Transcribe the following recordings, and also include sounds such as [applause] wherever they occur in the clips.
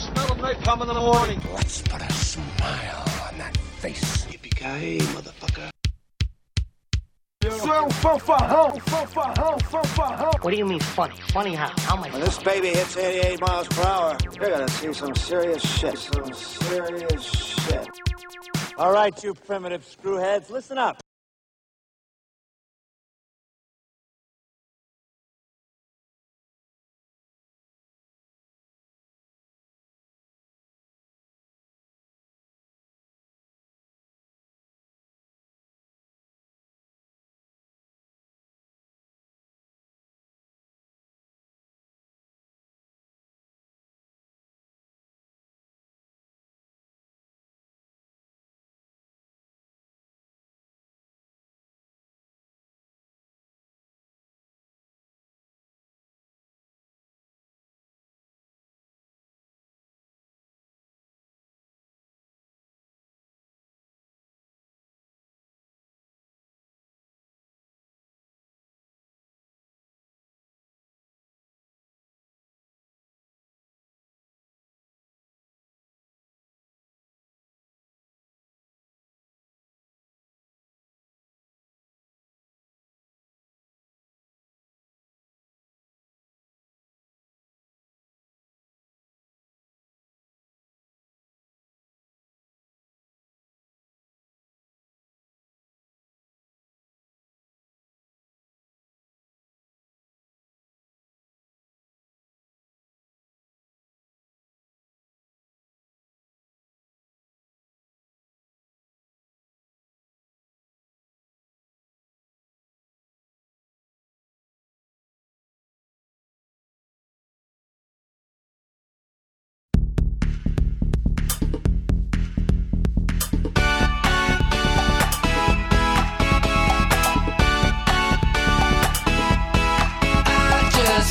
smell of napalm in the morning. Let's put a smile on that face. Yippee-ki-yay, motherfucker. What do you mean funny? Funny how? How am I When this baby hits 88 miles per hour, you're gonna see some serious shit. Some serious shit. All right, you primitive screwheads, listen up.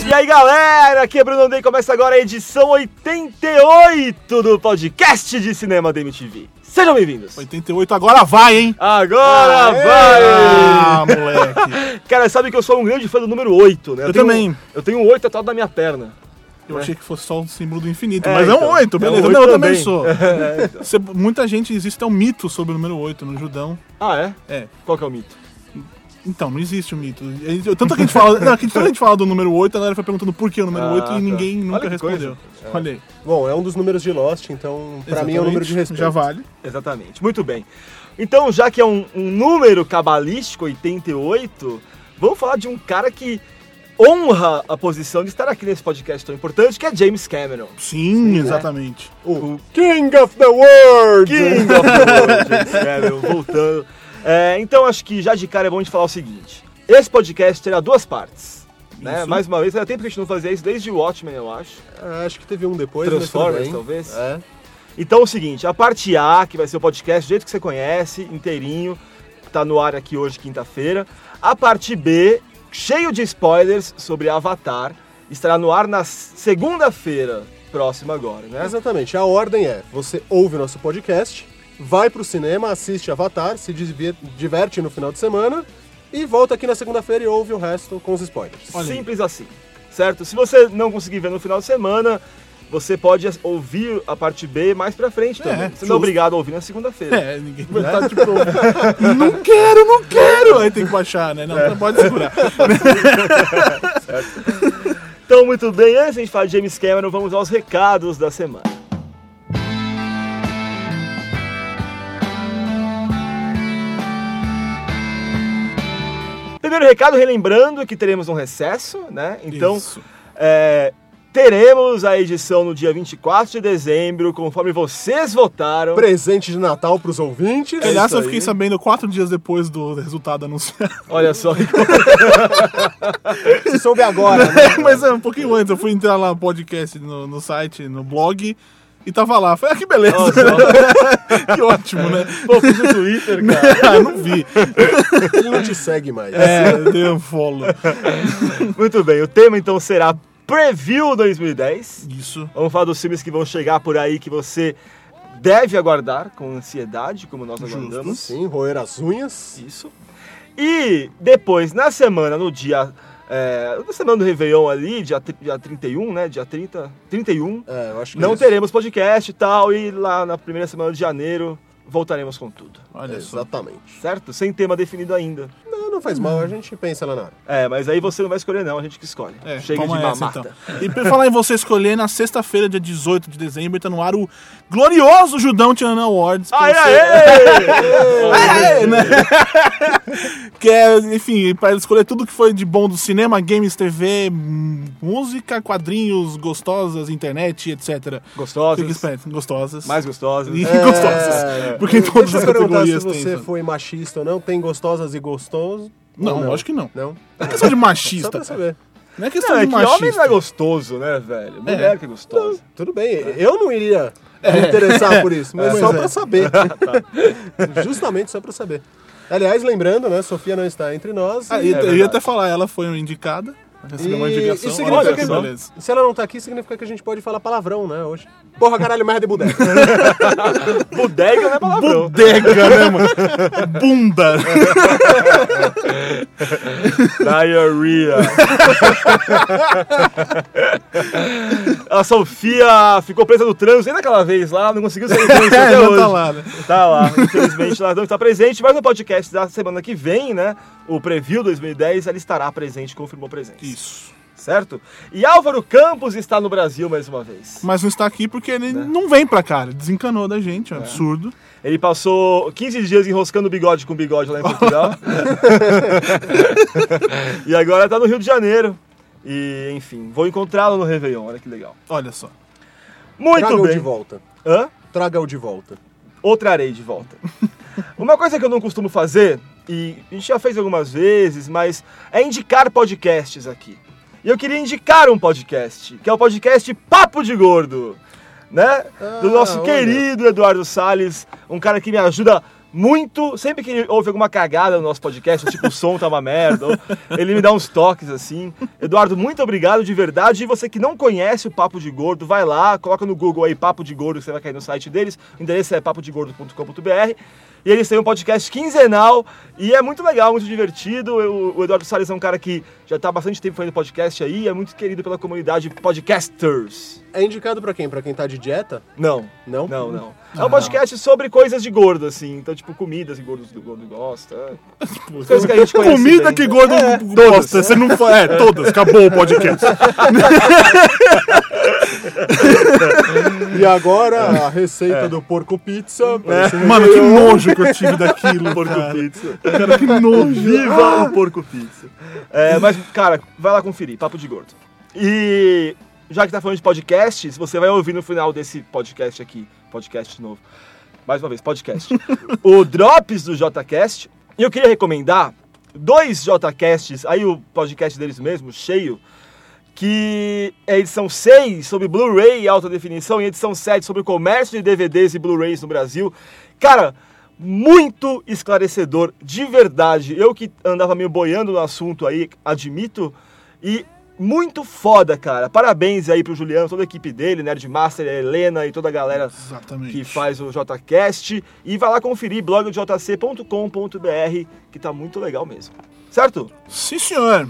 E aí galera, aqui é Bruno Andei, começa agora a edição 88 do podcast de cinema da MTV. Sejam bem-vindos! 88 agora vai, hein? Agora Ah, vai! moleque. [laughs] Cara, sabe que eu sou um grande fã do número 8, né? Eu tenho também. um- eu tenho um 8 tatuado na minha perna. Eu achei que fosse só o símbolo do infinito, É, mas é então. um 8, É um beleza. oito Não, eu também também. sou. [laughs] É, então. Muita gente, existe um mito sobre o número 8 no Judão. Ah, é? É. Qual que é o mito? Então, não existe o mito. E- Tanto que a gente fala, não, que a gente fala do número 8, a galera foi perguntando por que o número Ah, 8 tá. e ninguém Olha nunca que respondeu. coisa. Olha aí. Bom, é um dos números de Lost, então pra mim é um número de respeito. Já vale. Exatamente, muito bem. Então, já que é um, um número cabalístico, 88, vamos falar de um cara que honra a posição de estar aqui nesse podcast tão importante, que é James Cameron. Sim, exatamente. O King of the World! King of the World, James [laughs] Cameron, voltando. É, então, acho que já de cara é bom a gente falar o seguinte. Esse podcast terá duas partes. Né? Mais uma vez, era tempo que a gente não fazia isso, desde o Watchmen, eu acho. Ah, acho que teve um depois, Transformers, bem. talvez. É. Então é o seguinte, a parte A, que vai ser o podcast do jeito que você conhece, inteirinho, tá no ar aqui hoje, quinta-feira. A parte B, cheio de spoilers sobre Avatar, estará no ar na segunda-feira próxima agora, né? Exatamente, a ordem é: você ouve o nosso podcast, vai pro cinema, assiste Avatar, se diver- diverte no final de semana e volta aqui na segunda-feira e ouve o resto com os spoilers. Olha aí. Simples assim, certo? Se você não conseguir ver no final de semana, você pode ouvir a parte B mais pra frente também. você não é obrigado a ouvir na segunda-feira. É, ninguém vai estar tipo, [laughs] não quero, não quero. Aí tem que baixar, né? Não, É. pode segurar. [laughs] Então, muito bem, antes de a gente falar de James Cameron, vamos aos recados da semana. Primeiro recado, relembrando que teremos um recesso, né? Então, Isso. é, teremos a edição no dia 24 de dezembro, conforme vocês votaram. Presente de Natal pros ouvintes. Aliás, isso eu fiquei sabendo quatro dias depois do resultado anunciado. Olha só, Se soube agora, né? [laughs] Mas é um pouquinho antes, eu fui entrar lá no podcast, no, no site, no blog, e tava lá. Falei, ah, que beleza. [laughs] que ótimo, né? pô, fiz o Twitter, [laughs] cara. ah, não vi. Ele não te segue mais. É, dei um follow. Muito bem, o tema então será Preview 2010. Isso. Vamos falar dos filmes que vão chegar por aí que você deve aguardar com ansiedade, como nós Justo. aguardamos. Sim, roer as unhas. Isso. E depois, na semana, no dia É, na semana do Réveillon ali, dia, dia 31, né? Dia 30, 31. É, eu acho que Não é teremos podcast e tal, e lá na primeira semana de janeiro voltaremos com tudo. Olha só. Exatamente. Certo? Sem tema definido ainda. Não, não faz mal, a gente pensa lá na hora. É, mas aí você não vai escolher não, a gente que escolhe. É, Chega de toma essa, mamata. então. E pra falar em você escolher, na sexta-feira, dia 18 de dezembro, tá no ar o glorioso Judão Tiana Awards. pra Aê, você- aê! [laughs] É, né? [laughs] que é, enfim, pra escolher tudo que foi de bom do cinema, games, TV, hum, música, quadrinhos, gostosas, internet, etc. Gostosas. Fique esperto, gostosas. Mais gostosas. E gostosas. Porque em todas Deixa as eu perguntar se categorias tem. você isso. foi machista ou não. Tem gostosas e gostosos? Não, Ou lógico que não. Não? Não é questão de [laughs] Só machista. pra saber. Não é questão Não, é de que homem machista. não é gostoso, né, velho? Mulher que é gostosa. Tudo bem, eu não iria me interessar por isso, [laughs] mas só é. pra saber. [laughs] Justamente só pra saber. Aliás, lembrando, né, Sofia não está entre nós. Ah, e- eu, eu ia até falar, ela foi indicada. Recebeu uma E indicação. isso significa olha que só, se ela não tá aqui, significa que a gente pode falar palavrão, né, hoje. Porra, caralho, merda de bodega. Bodega não é palavrão. Bodega, né, mano? Bunda. [laughs] Diarrhea. [laughs] A Sofia ficou presa no trânsito, ainda aquela vez lá, não conseguiu sair do trânsito É, [laughs] até já hoje. tá lá, né? Tá lá, infelizmente ela não está presente, mas no podcast da semana que vem, né, o Preview 2010, ela estará presente, confirmou presença. Isso. Certo? E Álvaro Campos está no Brasil mais uma vez. Mas não está aqui porque ele Né? não vem pra cá. Ele desencanou da gente, é um absurdo. Ele passou 15 dias enroscando bigode com bigode lá em Portugal. [laughs] e agora tá no Rio de Janeiro. E, enfim, vou encontrá-lo no Réveillon, olha que legal. Olha só. Muito Traga-o bem. de volta. Hã? Traga-o de volta. ou trarei de volta. Uma coisa que eu não costumo fazer, e a gente já fez algumas vezes, mas é indicar podcasts aqui. E eu queria indicar um podcast, que é o podcast Papo de Gordo, né? Do Ah, nosso olha. querido Eduardo Salles, um cara que me ajuda muito, sempre que ouve alguma cagada no nosso podcast, tipo o som tá uma merda, ou ele me dá uns toques assim. Eduardo, muito obrigado de verdade. E você que não conhece o Papo de Gordo, vai lá, coloca no Google aí Papo de Gordo, que você vai cair no site deles. O endereço é papodegordo.com.br. E eles têm um podcast quinzenal e é muito legal, muito divertido. Eu- o Eduardo Salles é um cara que já está há bastante tempo fazendo podcast aí, é muito querido pela comunidade podcasters. É indicado pra quem? Pra quem tá de dieta? Não. Não? Não, não. É um podcast sobre coisas de gordo, assim. Então, tipo, comidas que gordo, do gordo gosta. é. Coisas que a gente conhece Comida bem. que gordo É, gosta. Você não fa- É, todas. Acabou o podcast. [laughs] E agora a receita do porco pizza. esse Mano, que nojo que eu tive daquilo. Porco cara. pizza. Cara, que nojo. Viva o porco pizza. É, mas, cara, vai lá conferir, papo de gordo. E já que tá falando de podcast, você vai ouvir no final desse podcast aqui, podcast novo. Mais uma vez, podcast. [laughs] o Drops do JCast. E eu queria recomendar dois JCasts, aí o podcast deles mesmo, cheio, que é edição 6 sobre Blu-ray e alta definição e edição 7 sobre o comércio de DVDs e Blu-rays no Brasil. Cara, muito esclarecedor, de verdade. Eu que andava meio boiando no assunto aí, admito, e muito foda, cara. Parabéns aí pro Juliano, toda a equipe dele, Nerdmaster, a Helena e toda a galera Exatamente. que faz o JCast. E vai lá conferir blogjc.com.br, que tá muito legal mesmo. Certo? Sim, senhor.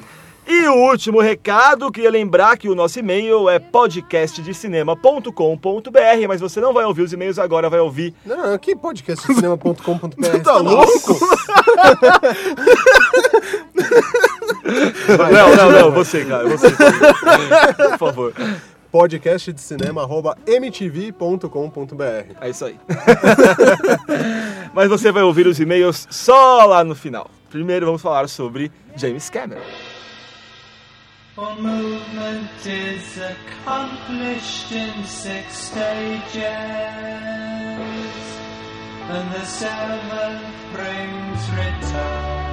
E o último recado, queria lembrar que o nosso e-mail é podcastdecinema.com.br, mas você não vai ouvir os e-mails agora, vai ouvir. Não, não, aqui podcastcinema.com.br. [laughs] Tá louco? [laughs] Não, não, não, você, cara, você. Por favor. podcastdecinema.mtv.com.br. É isso aí. [laughs] mas você vai ouvir os e-mails só lá no final. Primeiro vamos falar sobre James Cameron. For movement is accomplished in six stages, and the seventh brings return.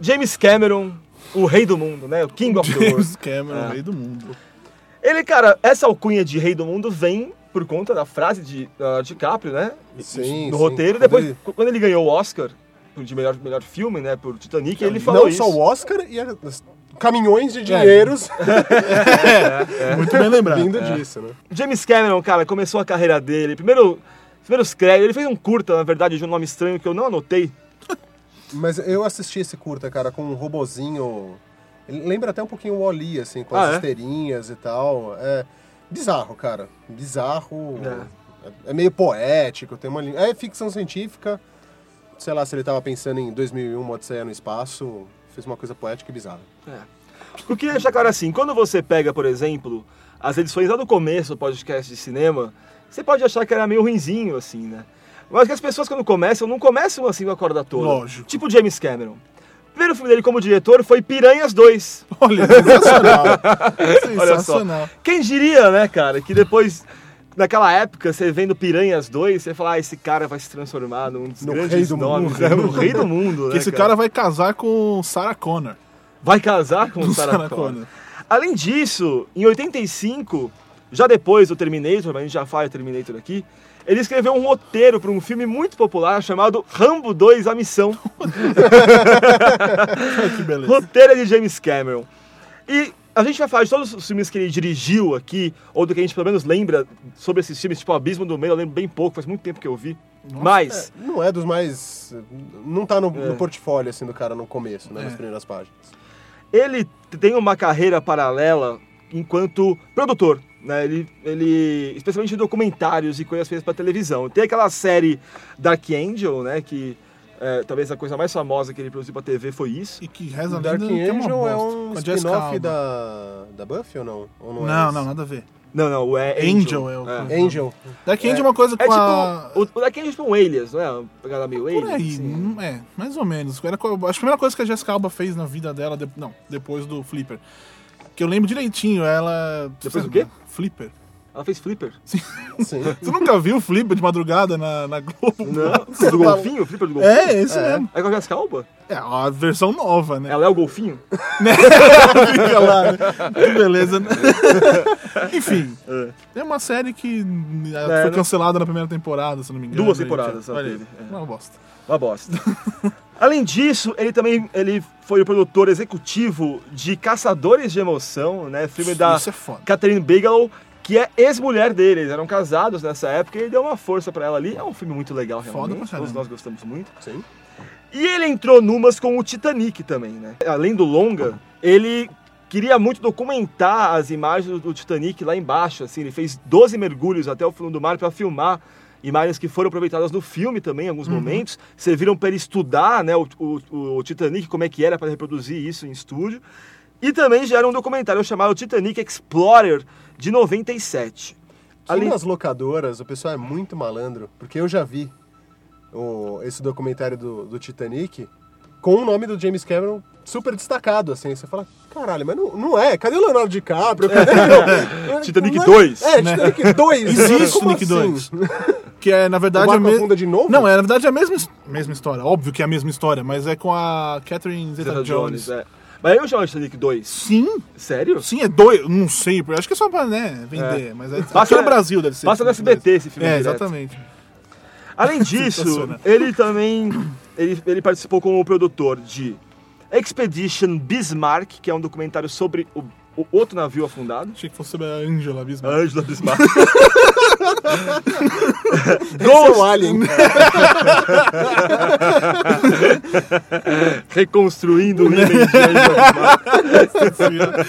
James Cameron, o rei do mundo, né? O King of the World. James Cameron, É. rei do mundo. Ele, cara, essa alcunha de rei do mundo vem por conta da frase de uh, DiCaprio, né? Sim, no sim. roteiro. Quando Depois, ele- quando ele ganhou o Oscar de melhor, melhor filme, né? Por Titanic, ele falou Não isso. só o Oscar e as- caminhões de dinheiros [laughs] Muito bem lembrado. vindo disso, né? James Cameron, cara, começou a carreira dele. Primeiro, os primeiros créditos. Ele fez um curta, na verdade, de um nome estranho que eu não anotei. Mas eu assisti esse curta, cara, com um robozinho Ele lembra até um pouquinho o Wall-E, assim, com Ah, as é? esteirinhas e tal. É bizarro, cara. Bizarro. É, é meio poético, tem uma linha. É ficção científica. Sei lá se ele tava pensando em 2001, uma Odisseia no Espaço. Fez uma coisa poética e bizarra. Eu queria deixar claro assim, quando você pega, por exemplo, as edições lá do começo do podcast de cinema, você pode achar que era meio ruinzinho, assim, né? Mas que as pessoas quando começam, não começam assim com a corda toda. Lógico. Tipo James Cameron. O primeiro filme dele como diretor foi Piranhas 2. Olha, sensacional. [laughs] Olha só. sensacional. Quem diria, né, cara, que depois, naquela época, você vendo Piranhas 2, você fala, ah, esse cara vai se transformar num dos No grandes rei do nomes, mundo. né? no rei do mundo, né, Que esse cara vai casar com Sarah Connor. vai casar com Sarah Sarah Connor. Connor. Além disso, em 85, já depois do Terminator, mas a gente já fala Terminator aqui, ele escreveu um roteiro para um filme muito popular chamado Rambo 2 A Missão. [laughs] que beleza. roteiro é de James Cameron. E a gente vai falar de todos os filmes que ele dirigiu aqui, ou do que a gente pelo menos lembra sobre esses filmes, tipo Abismo do Meio, eu lembro bem pouco, faz muito tempo que eu vi. Mas, Não é dos mais. Não tá no, É. no portfólio, assim, do cara no começo, né? Nas É. primeiras páginas. ele tem uma carreira paralela enquanto produtor. Né? Ele, ele, especialmente documentários e coisas feitas para televisão. Tem aquela série Dark Angel, né? Que é, talvez a coisa mais famosa que ele produziu para TV foi isso. E que reza a Dark é Angel é um spin-off da, da Buffy ou não? Ou não, é Não, esse? não, nada a ver. Não, não, é Angel. Angel é o- Angel. Dark Angel é uma coisa É com a... tipo, o, o Dark Angel é tipo um Alias, não é? Uma pegada meio Alias. Por aí, assim. hum, é, mais ou menos. Era, acho que a primeira coisa que a Jessica Alba fez na vida dela, de- não, depois do Flipper. Que eu lembro direitinho, ela... Depois do quê? Flipper. Ela fez Flipper. Sim. [laughs] Você nunca viu o Flipper de madrugada na, na Globo? Não, do golfinho? Flipper do golfinho? É, esse mesmo. É com a Jessica Alba? É a versão nova, né? Ela é o golfinho? [laughs] Fica lá, né? Que beleza, né? [laughs] Enfim, é uma série que ah, É, foi né? cancelada na primeira temporada, se não me engano. Duas Aí, temporadas Olha aí, teve, é. Uma bosta. Uma bosta. [laughs] Além disso, ele também ele foi o produtor executivo de Caçadores de Emoção, né? Filme da Isso é foda. Catherine Bigelow, que é ex-mulher dele. Eles eram casados nessa época e ele deu uma força pra ela ali. É um filme muito legal, Foda realmente. caramba. Todos nós gostamos muito. Sim. E ele entrou numas com o Titanic também, né? Além do longa, ele queria muito documentar as imagens do Titanic lá embaixo, assim, ele fez 12 mergulhos até o fundo do mar para filmar imagens que foram aproveitadas no filme também em alguns momentos, serviram para ele estudar, né, o, o- o Titanic, como é que era para reproduzir isso em estúdio. E também gera um documentário chamado Titanic Explorer de 97. Aqui Além- nas locadoras, o pessoal é muito malandro, porque eu já vi o- esse documentário do, do Titanic com o nome do James Cameron super destacado, assim. Você fala, caralho, mas não, não é. Cadê o Leonardo DiCaprio? Cadê o... [laughs] Titanic Não é- 2, É, Titanic 2. Existe Titanic assim? 2. [laughs] Que é, na verdade, O a barco mesma. afunda de novo? Não, é, na verdade, é a mesma, mesma história. Óbvio que é a mesma história, mas é com a Catherine Zeta Zeta-Jones. é. Mas eu chamo de Titanic 2. Sim, Sério? sim, é dois. Não sei, acho que é só pra né, vender. Mas é, Passa- no Brasil deve ser. passa no SBT esse filme É, direto. exatamente. Além [laughs] disso, ele também ele, ele participou como produtor de Expedition Bismarck, que é um documentário sobre o, o outro navio afundado. Achei que fosse sobre a Angela Bismarck. Angela Bismarck. [laughs] Esse é Alien. [laughs] Reconstruindo o image de Angela Bismarck.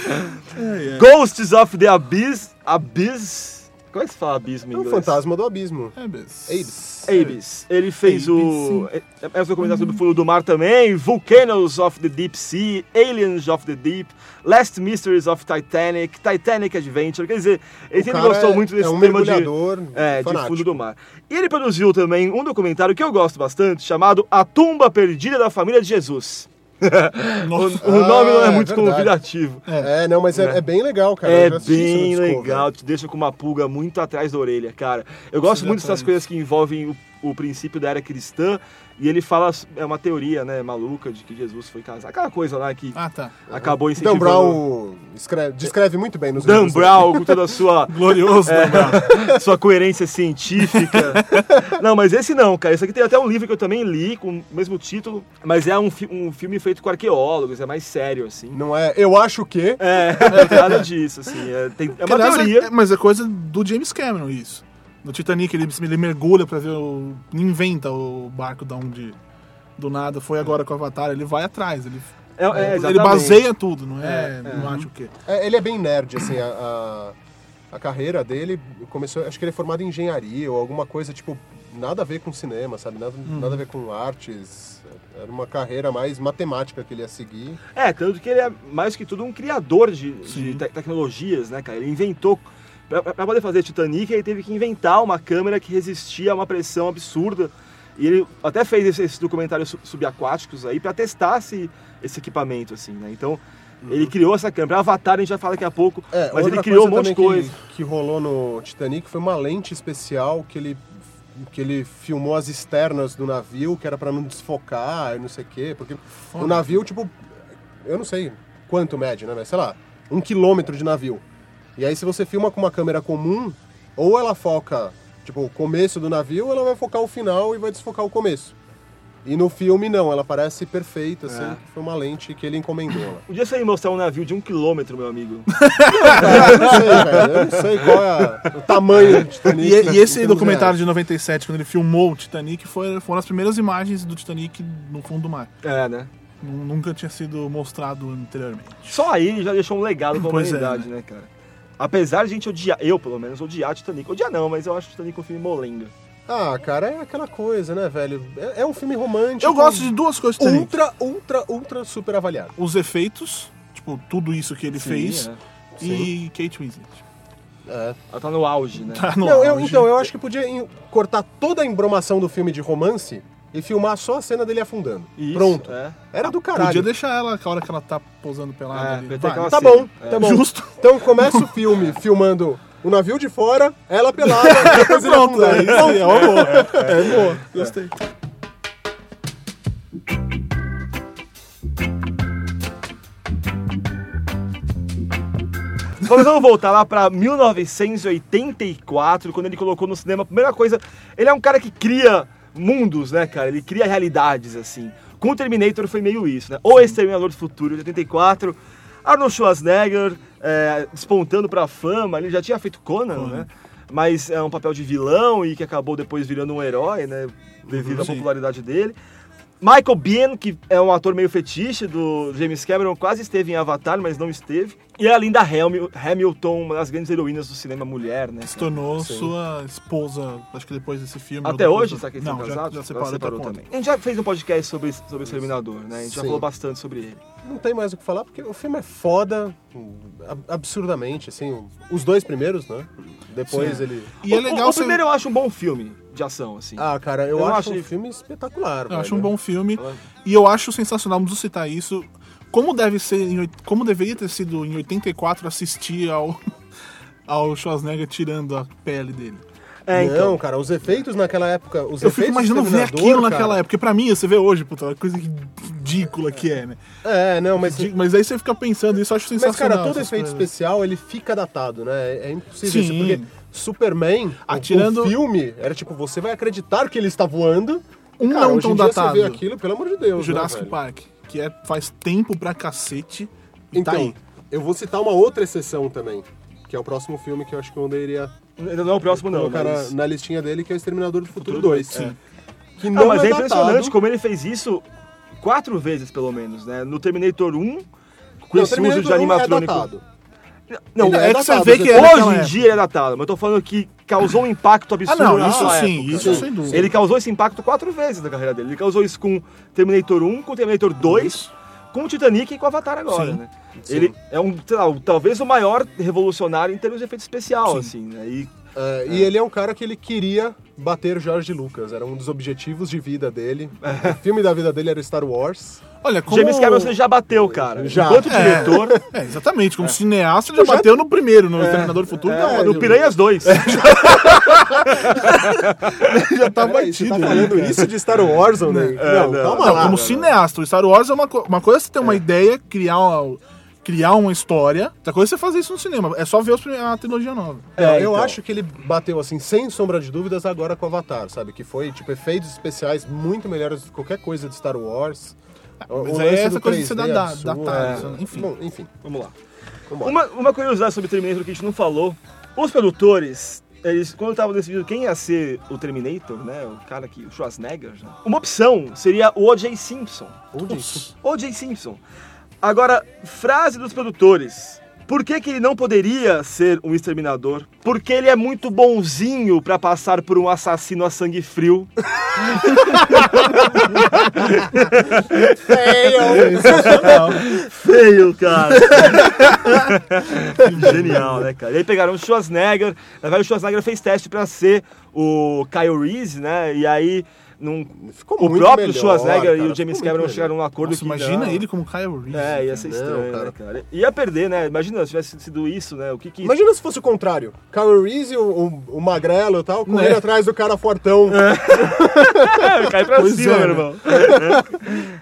[laughs] Ghosts of the Abyss. Abyss. Como é que se fala abismo em É o inglês? fantasma do abismo. É. Abyss. Abyss. Ele fez o. É, é um documentário sobre o fundo do mar também. Volcanoes of the Deep Sea. Aliens of the Deep. Last Mysteries of Titanic. Titanic Adventure. Quer dizer, ele sempre gostou é- muito desse é um tema de. mergulhador É, de fundo do mar. E ele produziu também um documentário que eu gosto bastante, chamado A Tumba Perdida da Família de Jesus. [laughs] O nome não é Ah, muito verdade. convidativo. É, não, mas é, é bem legal, cara. É bem legal, te deixa com uma pulga muito atrás da orelha, cara. Eu gosto muito dessas coisas que envolvem o, o princípio da era cristã e ele fala, é uma teoria, né, maluca de que Jesus foi casado. Aquela coisa lá que Ah, tá. acabou Dan incentivando... Brown escreve- descreve muito bem nos Dan. Brown com toda a sua, [laughs] Glorioso, É. Dan Brown. [laughs] sua coerência científica. Não, mas esse não, cara. Esse aqui tem até um livro que eu também li com o mesmo título, mas é um, fi- um filme feito com arqueólogos, é mais sério, assim. Não é, eu acho que... É, [laughs] nada disso, assim. É, tem- é uma teoria. é- mas é coisa do James Cameron isso. No Titanic ele, ele mergulha pra ver o. inventa o barco da onde do nada. Foi agora com o Avatar, ele vai atrás. Ele É, é, Ele baseia tudo, não é? É, Não acho o quê. É, ele é bem nerd, assim, a, a, a carreira dele começou, acho que ele é formado em engenharia ou alguma coisa, tipo, nada a ver com cinema, sabe? Nada, Uhum. nada a ver com artes. Era uma carreira mais matemática que ele ia seguir. É, tanto que ele é mais que tudo um criador de, de te- tecnologias, né, cara? Ele inventou. Pra, pra poder fazer Titanic, ele teve que inventar uma câmera que resistia a uma pressão absurda. E ele até fez esses, documentários su- subaquáticos aí pra testar esse, esse equipamento, assim, né? Então, ele criou essa câmera. Avatar a gente vai falar daqui a pouco, É, mas ele criou um monte de coisa. Que, que rolou no Titanic foi uma lente especial que ele, que ele filmou as externas do navio, que era pra não desfocar e não sei o quê. Porque o navio, tipo, eu não sei quanto mede, né? Mas sei lá, um quilômetro de navio. E aí se você filma com uma câmera comum, ou ela foca, tipo, o começo do navio, ou ela vai focar o final e vai desfocar o começo. E no filme não, ela parece perfeita, assim, É. foi uma lente que ele encomendou lá. Um dia você ia mostrar um navio de um quilômetro, meu amigo. [laughs] eu não sei, velho. Eu não sei qual é a- o tamanho do Titanic. E, e em esse documentário reais. de 97, quando ele filmou o Titanic, foi, foram as primeiras imagens do Titanic no fundo do mar. É, né? Nu- Nunca tinha sido mostrado anteriormente. Só aí já deixou um legado pra Pois é, humanidade, né, cara? Apesar de a gente odiar, eu pelo menos, odiar Titanic. Odiar não, mas eu acho Titanic um filme molenga. Ah, cara, é aquela coisa, né, velho? É, é um filme romântico. Eu gosto de duas coisas Titanic. Ultra, ultra, ultra super avaliado. Os efeitos, tipo, tudo isso que ele fez. é. E Kate Winslet. É. Ela tá no auge, né? Tá no Não, eu, auge. então, eu acho que podia cortar toda a embromação do filme de romance e filmar só a cena dele afundando. Isso, Pronto. é. Era do caralho. Podia deixar ela, a hora que ela tá posando pelada É, ali. Tá cena. bom, É. tá bom. Justo. Então começa o filme [laughs] filmando o navio de fora, ela pelada, [laughs] depois ele Pronto, afundando. é isso aí, é uma boa. É boa, gostei. Mas vamos voltar lá pra 1984, quando ele colocou no cinema. A primeira coisa, ele é um cara que cria mundos, né, cara? Ele cria realidades, assim. Com o Terminator foi meio isso, né? O Exterminador do Futuro, de 84. Arnold Schwarzenegger é, despontando pra fama. Ele já tinha feito Conan, né? Mas é um papel de vilão e que acabou depois virando um herói, né? Devido à Sim. popularidade dele. Michael Biehn, que é um ator meio fetiche do James Cameron, quase esteve em Avatar, mas não esteve. E a Linda Hamil- Hamilton, uma das grandes heroínas do cinema mulher, né? Se tornou sua esposa, acho que depois desse filme. Até hoje, do- será que eles Não, já, casados? já separou, separou também. A gente já fez um podcast sobre, sobre o Exterminador, né? A gente já Sim. falou bastante sobre ele. Não tem mais o que falar, porque o filme é foda, ab- absurdamente, assim. Os dois primeiros, né? Depois Sim. ele... E é O- legal o, o primeiro eu acho um bom filme de ação, assim. Ah, cara, eu, Eu acho acho um filme espetacular, Eu acho um velho. bom filme. E eu acho sensacional, vamos citar isso. Como deve ser, em como deveria ter sido em 84 assistir ao, [laughs] ao Schwarzenegger tirando a pele dele. É, então. Não, cara, os efeitos naquela época... Os Eu fico imaginando do ver aquilo naquela cara, época. Porque pra mim, você vê hoje, puta, coisa ridícula que é, né? É, não, mas... Mas aí você fica pensando, isso eu acho Mas, sensacional. cara, todo efeito coisas. especial, ele fica datado, né? É é impossível Sim. isso, porque Superman, o- Atirando- o filme, era tipo, você vai acreditar que ele está voando. Um cara, não hoje tão em dia datado. você vê aquilo, pelo amor de Deus, Jurassic né? Park, que é, faz tempo pra cacete. E Então, tá aí. eu vou citar uma outra exceção também, que é o próximo filme que eu acho que o André iria Ainda não é o próximo, não. colocar na- Mas... na, listinha dele, que é o Exterminador do Futuro 2. Sim. Que Não, não, mas é, é impressionante datado. como ele fez isso quatro vezes, pelo menos, né? No Terminator 1, com Não, esse uso de 1 é animatrônico. datado. Não, Ele É que datado, você vê que é Hoje em época. dia ele é datado, mas eu tô falando que causou um impacto absurdo Ah, não, isso sim, época. isso sem dúvida. Ele causou esse impacto quatro vezes na carreira dele. Ele causou isso com Terminator 1, com Terminator 2, com o Titanic e com o Avatar agora, Sim. né? Ele é um, sei lá, talvez o maior revolucionário em termos de efeito especial, assim, né? E É, E ele é um cara que ele queria bater George Lucas, era um dos objetivos de vida dele. [laughs] O filme da vida dele era Star Wars. Olha, como... James Cameron você já bateu, cara. Já. Enquanto É. diretor, É, exatamente. Como cineasta, ele já bateu no primeiro, no Exterminador do Futuro. não, não, no Piranhas 2. [laughs] já tá você batido. tá né, falando cara? isso de Star Wars, André? não, não. calma Não, lá. como cineasta, o Star Wars é uma, co- uma coisa é você ter uma ideia, criar uma, criar uma história. Outra coisa é você fazer isso no cinema. É só ver os prime- a trilogia nova. Não, É, eu então. acho que ele bateu assim, sem sombra de dúvidas, agora com Avatar, sabe? Que foi, tipo, efeitos especiais muito melhores do que qualquer coisa de Star Wars. O- Mas o é essa coisa de ser 3D da- datado, É. enfim. Bom, enfim. Vamos lá. Uma, uma curiosidade sobre Terminator que a gente não falou. Os produtores eles, quando estavam decidindo quem ia ser o Terminator, né? O cara que. O Schwarzenegger, né? Uma opção seria o O.J. Simpson. O.J. Simpson. Agora, frase dos produtores. Por que, que ele não poderia ser um exterminador? Porque ele é muito bonzinho pra passar por um assassino a sangue frio. Feio, cara. Genial, né, cara? E aí pegaram o Schwarzenegger. Na verdade, o Schwarzenegger fez teste pra ser o Kyle Reese, né? E aí, num... Ficou o muito próprio melhor, Schwarzenegger e cara, o James Cameron chegaram num acordo Nossa, que imagina não. ele como Kyle Reese. É, ia ser estranho, cara. né, cara? Ia perder, né? Imagina se tivesse sido isso, né? O que que... Imagina se fosse o contrário. Kyle Reese, o, o, o magrelo e tal, correndo É. atrás do cara fortão. É, [laughs] cai pra Pois cima, é, meu né? irmão.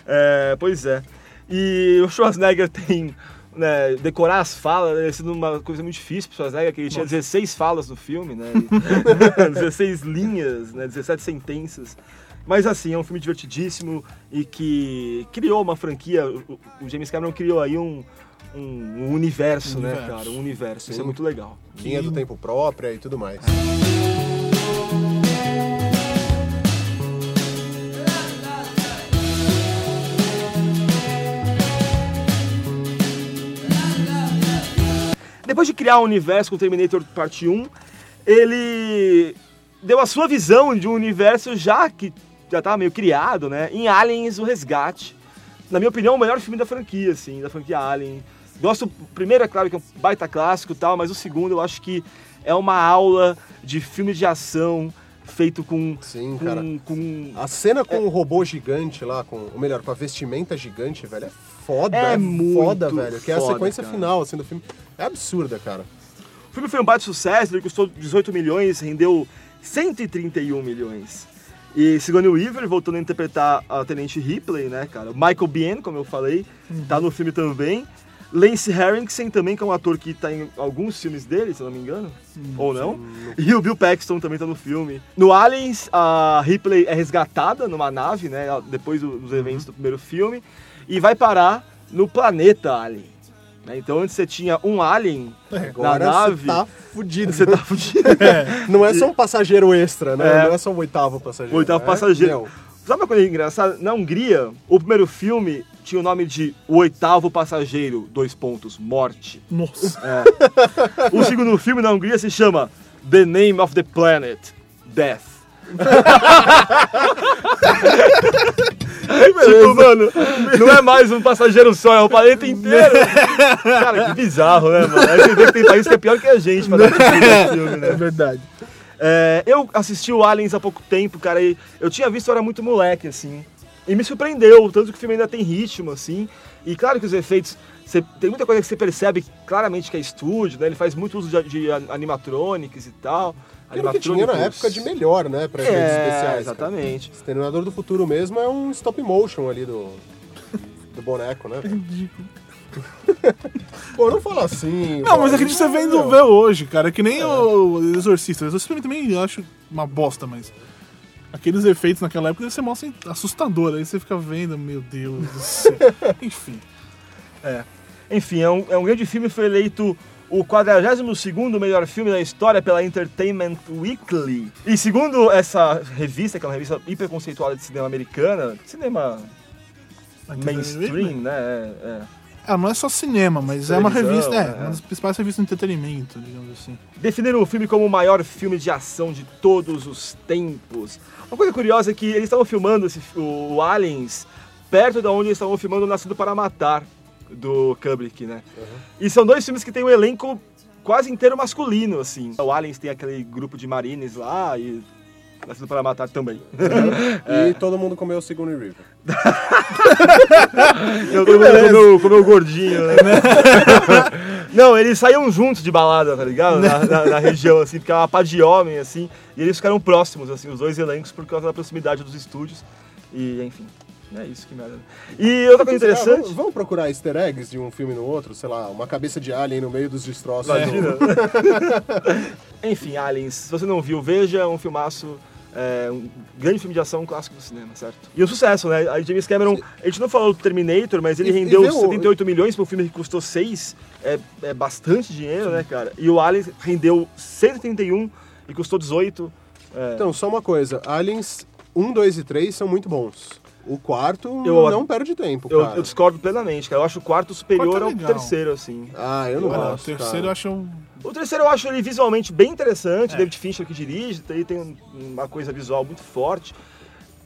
É, pois é. E o Schwarzenegger tem. Né, decorar as falas né, sendo uma coisa muito difícil pro Schwarzenegger, que ele tinha 16 falas no filme, né? [laughs] e 16 linhas, né? 17 sentenças. Mas assim, é um filme divertidíssimo e que criou uma franquia. O, James Cameron criou aí um, um, um universo, né, Universo. cara? Um universo. Isso Sim. é muito legal. Linha do tempo própria e tudo mais. Depois de criar o universo com Terminator Parte 1, ele deu a sua visão de um universo já que já estava meio criado, né? Em Aliens, o Resgate. Na minha opinião, o melhor filme da franquia, assim, da franquia Alien. Gosto, o primeiro, é claro, que é um baita clássico e tal, mas o segundo eu acho que é uma aula de filme de ação feito com. Sim, com, cara. com A cena com o robô gigante lá, com, ou melhor, com a vestimenta gigante, velho, é foda. É É, muito foda, velho. Que é a foda, sequência cara. final, assim, do filme. É absurda, cara. O filme foi um baita sucesso, ele custou 18 milhões, rendeu 131 milhões. E Sigourney Weaver voltando a interpretar a Tenente Ripley, né, cara? Michael Biehn, como eu falei, tá no filme também. Lance Henriksen também, que é um ator que tá em alguns filmes dele, se eu não me engano. Ou não. E o Bill Paxton também tá no filme. No Aliens, a Ripley é resgatada numa nave, né? Depois do- dos eventos do primeiro filme. E vai parar no planeta Alien. Né? Então antes você tinha um Alien na Agora nave. você tá fudido. Você tá [laughs] fudido. Não é só um passageiro extra, né? É. Não é só um oitavo passageiro. O oitavo é, passageiro. meu, Sabe uma coisa engraçada? Na Hungria, o primeiro filme tinha o nome de O Oitavo Passageiro, dois pontos, morte. Nossa. O segundo filme na Hungria se chama The Name of the Planet, Death. Tipo, mano, não é mais um passageiro só, é o planeta inteiro. Cara, que bizarro, né, mano? Aí você vê que tem país que é pior que a gente pra dar nesse filme, né? É verdade. É, eu assisti o Aliens há pouco tempo, cara, e eu tinha visto, eu era muito moleque, assim. E me surpreendeu, tanto que o filme ainda tem ritmo, assim. E claro que os efeitos. você- tem muita coisa que você percebe claramente que é estúdio, né? Ele faz muito uso de, de animatronics e tal. Aquilo que tinha na época de melhor, né? Pra efeitos É, especiais. cara. exatamente. Exterminador do Futuro mesmo é um stop motion ali do, do boneco, né? [laughs] Pô, não fala assim. Não, mas pô. é que você vendo Não. ver hoje, cara. É que nem o Exorcista. O Exorcista também eu acho uma bosta, mas. Aqueles efeitos naquela época você mostra assustador. Aí você fica vendo, meu Deus do céu. [laughs] Enfim. Enfim, é um, é um grande filme, foi eleito o 42º melhor filme da história pela Entertainment Weekly. E segundo essa revista, que é uma revista hiper conceituada de cinema americana, cinema mainstream, né? É, é. Ah, não é só cinema, mas é uma revista. É, é. uma das principais revistas de entretenimento, digamos assim. Definiram o filme como o maior filme de ação de todos os tempos. Uma coisa curiosa é que eles estavam filmando esse, o Aliens perto da onde eles estavam filmando o Nascido para Matar, do Kubrick, né? E são dois filmes que tem um elenco quase inteiro masculino, assim. O Aliens tem aquele grupo de marines lá e Nascido para Matar também. [laughs] E todo mundo comeu o Sigourney River. [laughs] Eu todo mundo comeu, comeu gordinho, né? [laughs] Não, eles saíam juntos de balada, tá ligado? Na, na- na região, assim, porque é uma pá de homem, assim. E eles ficaram próximos, assim, os dois elencos, por causa da proximidade dos estúdios. E, enfim, é isso que merda. E outra coisa Ah, interessante... vamos, vamos procurar easter eggs de um filme no outro? Sei lá, uma cabeça de alien no meio dos destroços. Imagina. do- [laughs] Enfim, Aliens, se você não viu, veja, é um filmaço, é, um grande filme de ação, um clássico do cinema, certo? E o sucesso, né? Aí James Cameron, a gente não falou do Terminator, mas ele E- e rendeu o- 78 milhões para um filme que custou 6, é, é bastante dinheiro, né, cara? E o Aliens rendeu 131 E custou 18. É, Então, só uma coisa. Aliens 1, 2 e 3 são muito bons. O quarto Eu- não perde tempo, eu, cara. eu discordo plenamente, cara. Eu acho o quarto superior Quarto é ao terceiro, assim. Ah, eu não Olha, o gosto, terceiro cara. eu acho um... O terceiro eu acho ele visualmente bem É. interessante, David Fincher que dirige, ele tem um- uma coisa visual muito forte.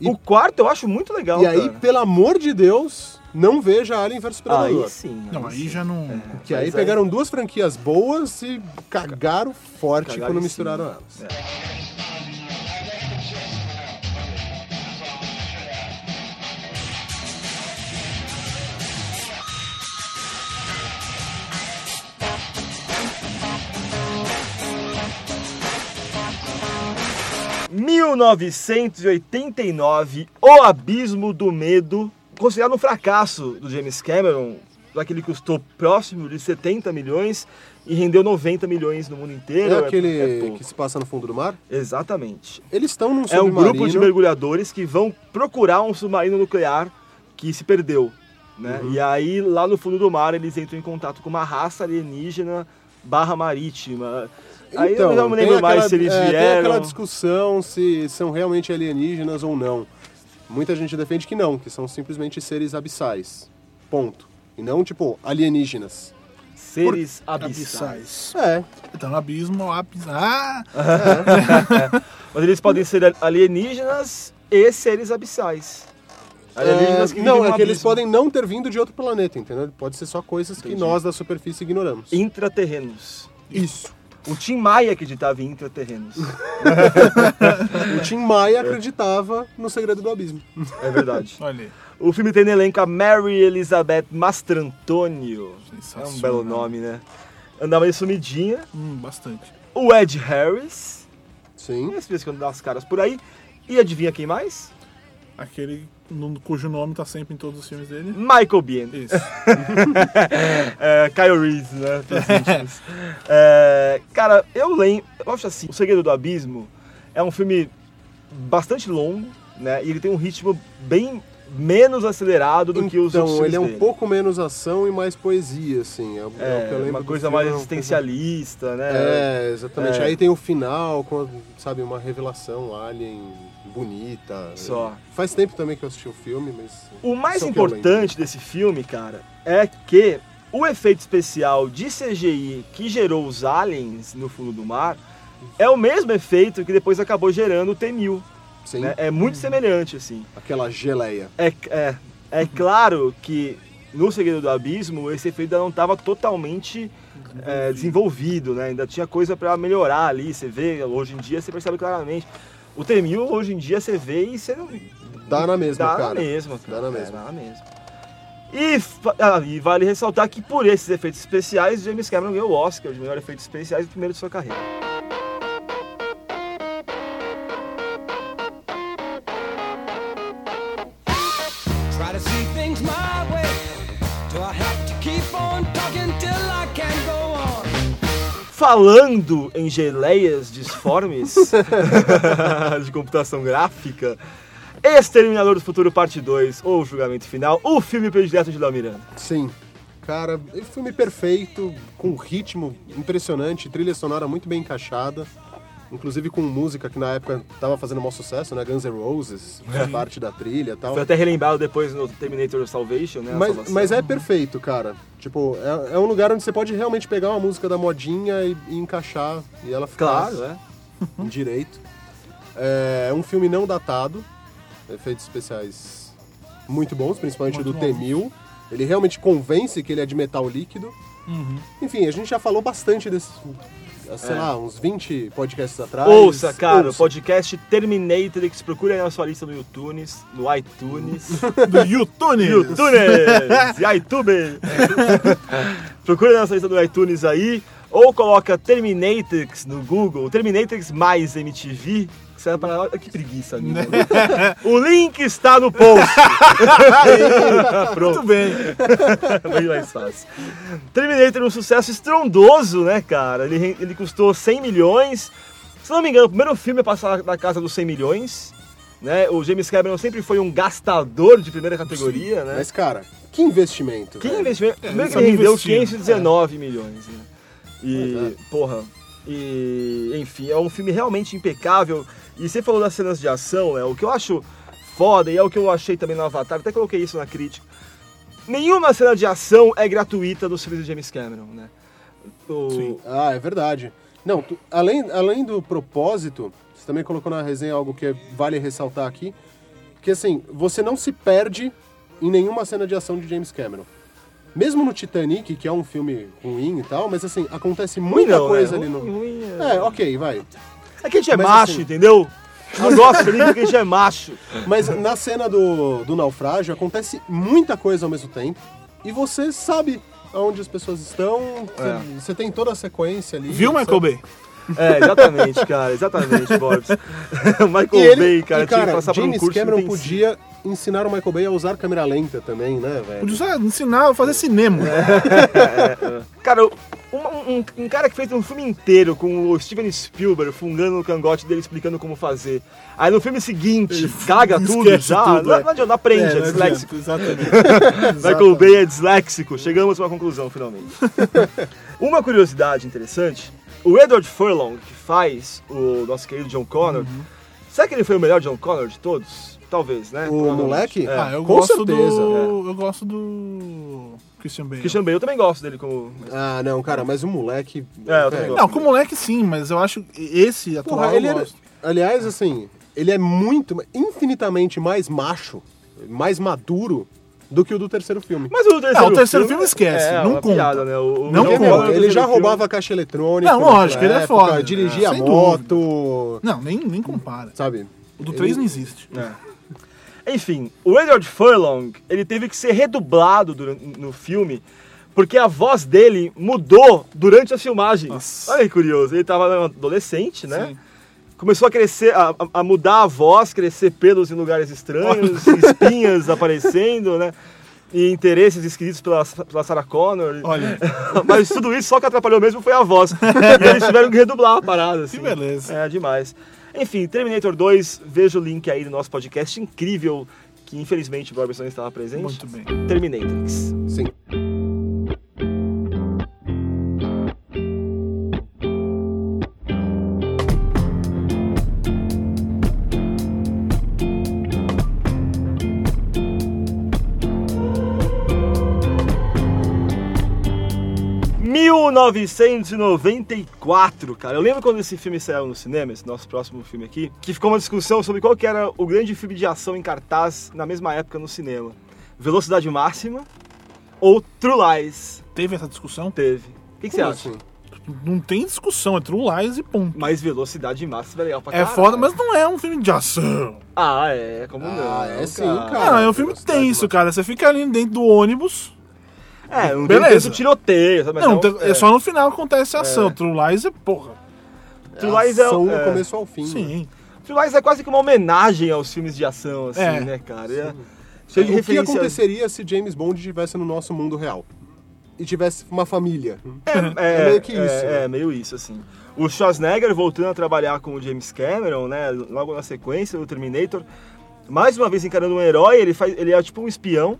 E- O quarto eu acho muito legal, E aí, cara. pelo amor de Deus, não veja Alien vs Predador. Aí sim. Não, aí já não... Que aí Mas pegaram duas franquias boas e cagaram forte Cagaram quando misturaram cima. elas. É. 1989, O Abismo do Medo, considerado um fracasso do James Cameron, já que custou próximo de 70 milhões e rendeu 90 milhões no mundo inteiro. É aquele é que se passa no fundo do mar? Exatamente. Eles estão num É um submarino. grupo de mergulhadores que vão procurar um submarino nuclear que se perdeu. Né? Uhum. E aí, lá no fundo do mar, eles entram em contato com uma raça alienígena barra marítima. Aí eu não me tem lembro mais aquela- se eles é, Tem vieram. aquela discussão se são realmente alienígenas ou não. Muita gente defende que não, que são simplesmente seres abissais. Ponto. E não, tipo, alienígenas. Seres abissais. Abissais. É, Então, no abismo, abis... Ah! Mas eles podem ser alienígenas e seres abissais. Alienígenas É, que não, é que eles podem não ter vindo de outro planeta, entendeu? Pode ser só coisas que Entendi. nós da superfície ignoramos. Intraterrenos. Isso. O Tim Maia acreditava em intraterrenos. [laughs] O Tim Maia acreditava no segredo do abismo. É verdade. [laughs] Olha aí. O filme tem no elenco a Mary Elizabeth Mastrantonio. É um belo nome, né? Andava meio sumidinha. Hum, bastante. O Ed Harris. Sim. Esse vezes que dá as caras por aí. E adivinha quem mais? Aquele no- cujo nome tá sempre em todos os filmes dele. Michael Biehn. Isso. [laughs] É, Kyle Reese, né? É, cara, eu lembro. Eu acho assim: O Segredo do Abismo é um filme bastante longo, né? E ele tem um ritmo bem menos acelerado do que os outros Então, ele é um dele. pouco menos ação e mais poesia, assim. É, é o que eu É, lembro uma coisa mais existencialista, né? É, exatamente. É. Aí tem o final, com, sabe, uma revelação alien bonita. Só. Faz tempo também que eu assisti o filme, mas... O mais importante desse filme, cara, é que o efeito especial de CGI que gerou os aliens no fundo do mar é o mesmo efeito que depois acabou gerando o T-1000. Né? É muito semelhante, assim. aquela geleia. É, é, é claro que no Segredo do Abismo esse efeito ainda não estava totalmente é, desenvolvido, né? Ainda tinha coisa para melhorar ali. Você vê, hoje em dia você percebe claramente. O T-1000 hoje em dia você vê e você não, Dá na mesma, Dá cara. na mesma, cara. Dá na É, mesma. dá na mesma. E, ah, e vale ressaltar que por esses efeitos especiais, James Cameron ganhou o Oscar de melhor efeitos especiais no primeiro de sua carreira. Falando em geleias disformes [laughs] [laughs] de computação gráfica, Exterminador do Futuro Parte 2, ou Julgamento Final, o filme predileto de Léo Miranda. Sim. Cara, é filme perfeito, com um ritmo impressionante, trilha sonora muito bem encaixada. Inclusive com música que na época tava fazendo um maior sucesso, né? Guns N' Roses, faz parte da trilha e tal. Foi até relembrado depois no Terminator Salvation, né? Mas, mas é perfeito, cara. Tipo, é, é um lugar onde você pode realmente pegar uma música da modinha e, e encaixar e ela ficar Claro, é. direito. É um filme não datado, efeitos especiais muito bons, principalmente Muito do T-1000. Ele realmente convence que ele é de metal líquido. Uhum. Enfim, a gente já falou bastante desse, sei É. lá, uns 20 podcasts atrás. Ouça, cara, o Ouça. podcast Terminatrix, procure aí na sua lista no iTunes, no iTunes, [laughs] Do YouTube. iTunes, e iTube. [laughs] procure na nossa lista do iTunes aí, ou coloca Terminatrix no Google, Terminatrix mais MTV, você olha que preguiça minha. [laughs] o link está no post. [laughs] Pronto. Muito bem. [laughs] Bem mais fácil. Terminator é um sucesso estrondoso, né, cara? Ele, ele custou 100 milhões. Se não me engano, o primeiro filme a passar na casa dos 100 milhões. Né? O James Cameron sempre foi um gastador de primeira categoria, né? Mas, cara, que investimento. Que velho. investimento? Primeiro que rendeu investir, 519 milhões. Né? E, é. porra, E, enfim, é um filme realmente impecável. E você falou das cenas de ação, né? O que eu acho foda, e é o que eu achei também no Avatar, até coloquei isso na crítica. Nenhuma cena de ação é gratuita dos filmes de James Cameron, né? O- Ah, é verdade. Não, tu- além, além do propósito, você também colocou na resenha algo que vale ressaltar aqui, que assim, você não se perde em nenhuma cena de ação de James Cameron. Mesmo no Titanic, que é um filme ruim e tal, mas assim, acontece muita não, coisa né? ali no... Ruim é- É, ok, vai. É que a gente é Mas, macho, assim- entendeu? [laughs] Eu gosto ali porque a gente é macho. Mas na cena do, do naufrágio acontece muita coisa ao mesmo tempo e você sabe aonde as pessoas estão, você- É. você tem toda a sequência ali. Viu, Michael sabe? Bay? É, exatamente, cara, exatamente, Borbs. o [laughs] Michael E ele, Bay, cara, e, tinha cara, que passar por um James curso Cameron intensivo. podia ensinar o Michael Bay a usar câmera lenta também, né, velho? Podia só ensinar a fazer cinema. [laughs] Cara, um, um- um cara que fez um filme inteiro com o Steven Spielberg fungando no cangote dele explicando como fazer. Aí no filme seguinte, [laughs] caga tudo já. tudo, não, é. não adianta, aprende, é, não disléxico. Exatamente. [laughs] Michael Bay é disléxico. Chegamos a uma conclusão, finalmente. [laughs] uma curiosidade interessante: o Edward Furlong, que faz o nosso querido John Connor, Uhum. será que ele foi o melhor John Connor de todos? Talvez, né? O moleque? É. Ah, eu Com gosto certeza, do. Eu gosto do. Christian Bale. Christian Bale, eu também gosto dele como. Ah, não, cara, mas o moleque... É, eu também gosto. Não, com o moleque sim, mas eu acho que esse atual Porra, eu ele era... gosto. Aliás, assim, ele é muito, infinitamente mais macho, mais maduro do que o do terceiro filme. Mas o terceiro, Não, o terceiro filme esquece, é, não uma conta. piada, né? O, o Não John conta. No ele já filme- roubava caixa eletrônica. Não, lógico, ele é foda. Dirigia Sem moto, Não, nem, nem compara. sabe? O do 3 não existe. É. Enfim, o Edward Furlong, ele teve que ser redublado durante, no filme porque a voz dele mudou durante a filmagem. Nossa. Olha que curioso, ele tava um adolescente, né? Sim. Começou a crescer, a, a- mudar a voz, crescer pelos em lugares estranhos, espinhas aparecendo, né? E interesses escritos pela, pela Sarah Connor. Olha. [laughs] Mas tudo isso só que atrapalhou mesmo foi a voz. e eles tiveram que redublar a parada. Assim. Que beleza. É, demais. Enfim, Terminator 2, veja o link aí do nosso podcast incrível, que infelizmente o Borbson não estava presente. Muito bem. Terminatrix. Sim. – 1994, cara. Eu lembro quando esse filme saiu no cinema, esse nosso próximo filme aqui, que ficou uma discussão sobre qual que era o grande filme de ação em cartaz na mesma época no cinema. Velocidade Máxima ou True Lies? Teve essa discussão? Teve. O que, que você acha? assim? Não tem discussão, é True Lies e ponto. Mas Velocidade Máxima é legal pra É caralho. foda, mas não é um filme de ação. Ah, é, como não? Ah, é sim, cara. Ah, é um filme Velocidade tenso, cara. Você fica ali dentro do ônibus. É, não Beleza. tem tanto tiroteio, sabe? Não, um- tem- é. só no final que acontece a ação. True Lies é porra. True Lies é, ação é, do começo ao fim. Sim. True Lies é quase que uma homenagem aos filmes de ação, assim, É. né, cara? É, cheio de o que aconteceria se James Bond estivesse no nosso mundo real? E tivesse uma família? É, É meio que isso, É, né? é, meio isso, assim. O Schwarzenegger voltando a trabalhar com o James Cameron, né? Logo na sequência do Terminator. Mais uma vez encarando um herói, ele, faz, ele é tipo um espião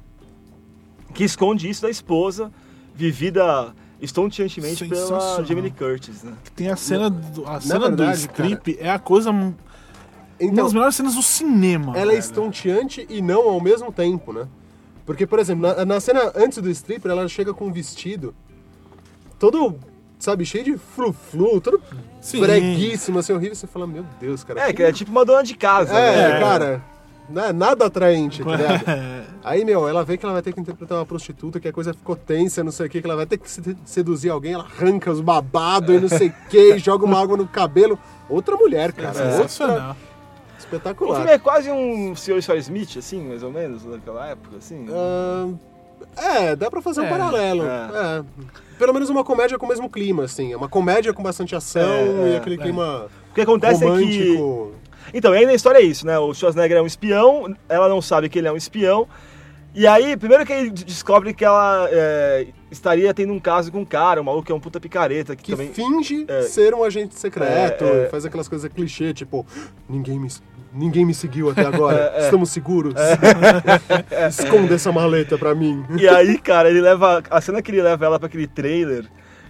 que esconde isso da esposa, vivida estonteantemente pela. Jamie Lee Curtis, né? Tem a cena do, a cena verdade, do script é a coisa. uma Então, das melhores cenas do cinema. ela é velho. estonteante e não ao mesmo tempo, né? Porque, por exemplo, na, na cena antes do stripper, ela chega com um vestido todo, sabe, cheio de frufru, todo Sim. breguíssimo, assim, horrível. Você fala, meu Deus, cara. É, que- é tipo uma dona de casa, É, né? cara, não é nada atraente, tá [laughs] ligado? Aí, meu, ela vê que ela vai ter que interpretar uma prostituta, que a coisa ficou tensa, não sei o que, que ela vai ter que se- seduzir alguém, ela arranca os babados e não sei o que, joga uma água no cabelo. Outra mulher, cara. Outra... Sensacional. O Espetacular. filme é quase um Sr. Sr. Smith, assim, mais ou menos, naquela época, assim. Ah, é, dá pra fazer um É, paralelo. é. É. Pelo menos uma comédia com o mesmo clima, assim. É uma comédia com bastante ação É, e é, aquele é. clima O que acontece é que... romântico. Então, aí na história é isso, né? O Schwarzenegger é um espião, ela não sabe que ele é um espião. E aí, primeiro que ele descobre que ela é, estaria tendo um caso com um cara, um maluco que é um puta picareta, que, Que também... finge é. ser um agente secreto, É, é. faz aquelas coisas clichê, tipo, ninguém me, ninguém me seguiu até agora, [laughs] É, estamos seguros. [laughs] Esconda essa maleta pra mim. E aí, cara, ele leva... A cena que ele leva ela pra aquele trailer...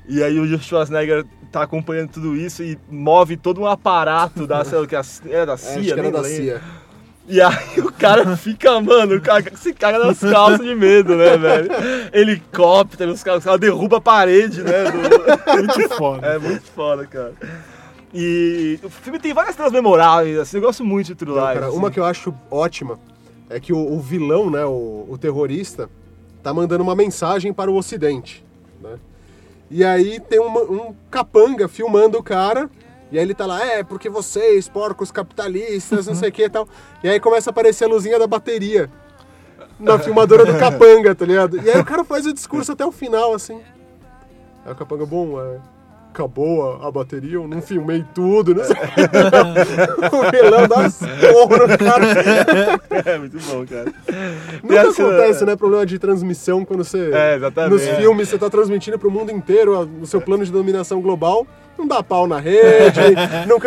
E aí o Schwarzenegger tá acompanhando tudo isso e move todo um aparato da, sei lá, que, a- era da É, acho CIA, que era da lembro. CIA. E aí o cara fica, mano, o cara se caga nas calças de medo, né, velho? Helicóptero, os caras, os caras derrubam a parede, né? do- [laughs] Muito foda. É muito foda, cara. E o filme tem várias cenas memoráveis, assim, eu gosto muito de True Lies. cara, assim. uma que eu acho ótima é que o, o vilão, né, o, o terrorista, tá mandando uma mensagem para o Ocidente, né? E aí tem uma- um capanga filmando o cara, e aí ele tá lá, é, porque vocês, porcos capitalistas, não sei o que e tal. E aí começa a aparecer a luzinha da bateria na filmadora do capanga, tá ligado? E aí o cara faz o discurso até o final, assim. Aí o capanga, bom, é, acabou a, a bateria, eu não filmei tudo, não sei. [laughs] o vilão dá porros no cara. [laughs] É muito bom, cara. Nunca a cena- acontece, né? Problema de transmissão quando você. É, exatamente. Nos filmes você tá transmitindo pro mundo inteiro o seu plano de dominação global. Não dá pau na rede, [laughs] não,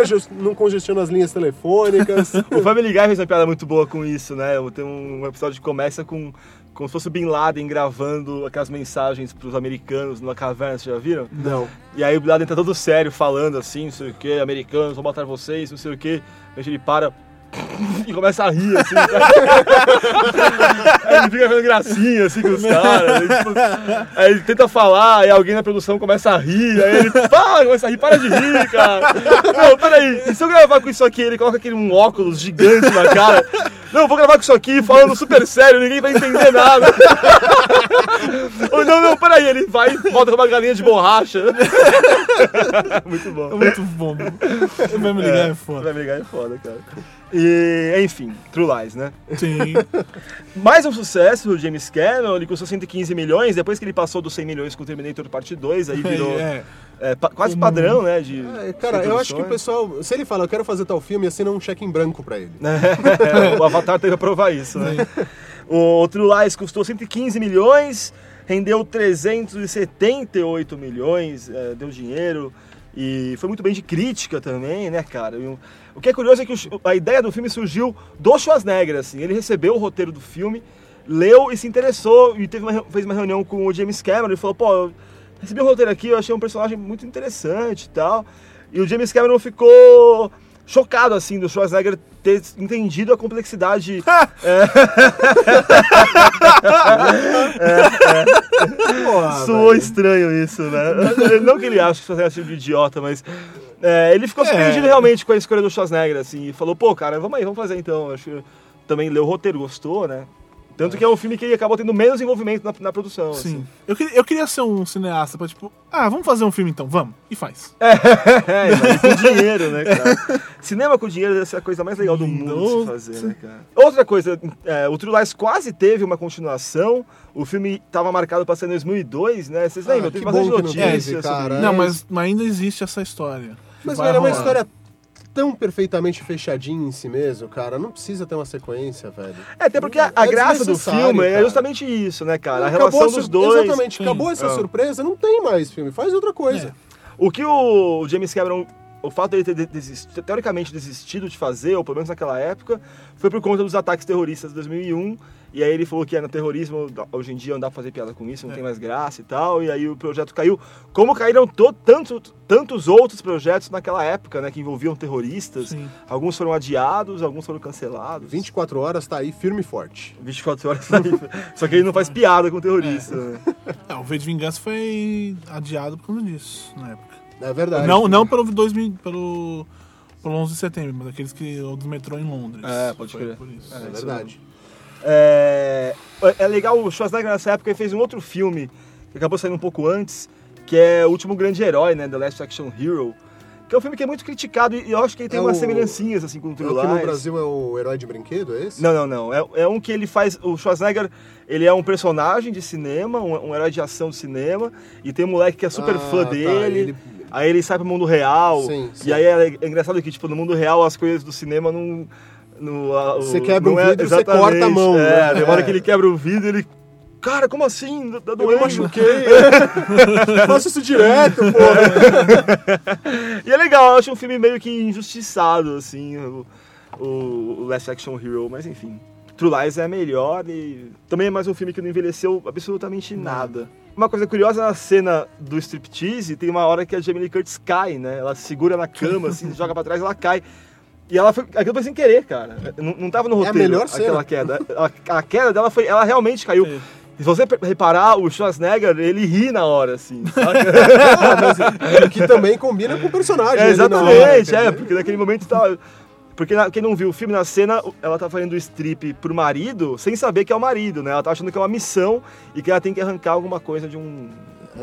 não congestiona as linhas telefônicas. [laughs] O Family Guy fez uma piada muito boa com isso, né? Tem um episódio que começa com como se fosse o Bin Laden gravando aquelas mensagens pros americanos numa caverna, vocês já viram? Não. E aí o Bin Laden tá todo sério, falando assim, não sei o que, americanos vão matar vocês, não sei o que. Aí ele para [laughs] e começa a rir, assim. [laughs] aí ele fica fazendo gracinha, assim, com os caras. Aí, tipo, aí ele tenta falar, aí alguém na produção começa a rir, aí ele para, começa a rir, para de rir, cara. Não, peraí, e se eu gravar com isso aqui, ele coloca aquele um óculos gigante na cara. Não, vou gravar com isso aqui, falando super sério, ninguém vai entender nada. [laughs] Ou não, não, peraí, ele vai e volta com uma galinha de borracha. Muito bom. É muito bom. Vai me ligar, é foda. Vai brigar é foda, cara. E, enfim, True Lies, né? Sim. [laughs] Mais um sucesso do James Cameron, ele custou 115 milhões, depois que ele passou dos 100 milhões com Terminator Parte 2, aí virou É. é, pa- quase padrão, né? De, É, cara, de eu acho que o pessoal. Se ele fala, eu quero fazer tal filme, assina um cheque em branco pra ele. É, [laughs] o Avatar teve que provar isso, né? O True Lies custou 115 milhões, rendeu 378 milhões, é, deu dinheiro e foi muito bem de crítica também, né, cara? E o, que é curioso é que o- a ideia do filme surgiu do Schwarzenegger, assim. Ele recebeu o roteiro do filme, leu e se interessou e teve uma, fez uma reunião com o James Cameron e falou, pô, eu recebi o roteiro aqui, eu achei um personagem muito interessante e tal. E o James Cameron ficou chocado, assim, do Schwarzenegger ter entendido a complexidade [laughs] [laughs] Porra, Soou estranho isso, né? Não que ele ache que o Schwarzenegger é tipo de idiota, mas. é, ele ficou surpreendido realmente com a escolha do Schwarzenegger, assim, e falou, pô, cara, vamos aí, vamos fazer então. Acho que também leu o roteiro, gostou, né? Tanto que é um filme que acabou tendo menos envolvimento na, na produção. Sim. Assim. Eu, queria, eu queria ser um cineasta pra, tipo, ah, vamos fazer um filme então, vamos. E faz. [laughs] É, mas com dinheiro, né, cara? Cinema com dinheiro deve ser a coisa mais legal do mundo de se fazer, né, cara? Outra coisa, é, o True Lies quase teve uma continuação. O filme estava marcado para ser em 2002, né? Vocês lembram? Ah, Teve que bastante bom que não teve, notícias sobre cara. Não, é mas, mas ainda existe essa história. Mas, velho, é uma história tão perfeitamente fechadinha em si mesmo, cara. Não precisa ter uma sequência, velho. É, até porque a, a É graça do filme é cara. justamente isso, né, cara? A Acabou relação sur- dos dois. Exatamente, acabou essa Ah. surpresa, não tem mais filme. Faz outra coisa. O que o James Cameron, o fato dele ter de- desistido, teoricamente desistido de fazer, ou pelo menos naquela época, foi por conta dos ataques terroristas de 2001. E aí ele falou que é no terrorismo, hoje em dia não dá pra fazer piada com isso, não tem mais graça e tal. E aí o projeto caiu. Como caíram to, tanto, tantos outros projetos naquela época, né, que envolviam terroristas. Sim. Alguns foram adiados, alguns foram cancelados. 24 horas tá aí firme e forte. 24 horas aí. Só que ele não faz piada com terrorista. né? [laughs] É, o V de Vingança foi adiado por causa disso, na época. É verdade. Não, não pelo, 2000, pelo, pelo 11 de setembro, mas aqueles que o do metrô em Londres. É, pode Foi crer. por isso. É verdade. É, é legal, o Schwarzenegger nessa época fez um outro filme que acabou saindo um pouco antes, que é O Último Grande Herói, né, The Last Action Hero, que é um filme que é muito criticado e eu acho que ele tem É umas o- semelhancinhas assim com o True no Lies. Brasil é o herói de brinquedo, é esse? Não, não, não. É, é um que ele faz. O Schwarzenegger, ele é um personagem de cinema, um, um herói de ação de cinema, e tem um moleque que é super Ah, fã tá, dele. ele- Aí ele sai pro mundo real. Sim, sim. E aí é, é engraçado que, tipo, no mundo real as coisas do cinema não. No- o- Você quebra não um é- vidro, você corta a mão, É, né? na hora É. que ele quebra o vidro, ele. Cara, como assim? Tá Eu doendo. me machuquei. [laughs] Eu faço isso direto, porra. E é legal, eu acho um filme meio que injustiçado, assim, o, o, o Last Action Hero, mas enfim. True Lies é melhor e também é mais um filme que não envelheceu absolutamente nada. uma coisa curiosa na cena do striptease, tem uma hora que a Jamie Lee Curtis cai, né? Ela segura na cama, assim, [laughs] joga pra trás, ela cai. E ela foi, aquilo foi sem querer, cara. Não, não tava no É a roteiro melhor aquela cena. queda. A, a queda dela foi, ela realmente caiu. Sim. Se você reparar, o Schwarzenegger, ele ri na hora, assim, [laughs] saca? O que também combina com o personagem. É, ali na exatamente, hora, é, porque naquele momento tava. Porque na- quem não viu o filme, na cena, ela tá fazendo strip pro marido, sem saber que é o marido, né? Ela tá achando que é uma missão e que ela tem que arrancar alguma coisa de um.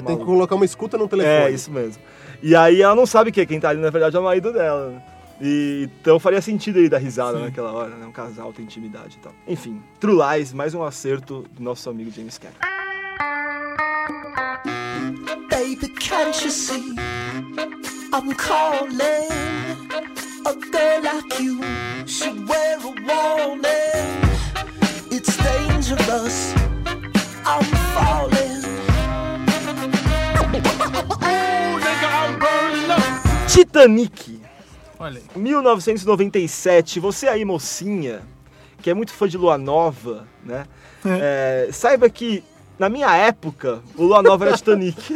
Tem que colocar uma escuta no telefone. É, isso mesmo. E aí ela não sabe que quem tá ali, na verdade, é o marido dela, né? E, então faria sentido ele dar risada naquela hora, né? Um casal tem intimidade e tal. Enfim, True Lies, mais um acerto do nosso amigo James Cameron. Baby, can't you see? I'm calling a girl like you should wear a warning. It's dangerous. I'm falling. Oh, nigga, I'm burning up. Titanic. Olha aí. 1997, você aí, mocinha, que é muito fã de Lua Nova, né? É, saiba que na minha época, o Lua Nova era Titanic. [laughs]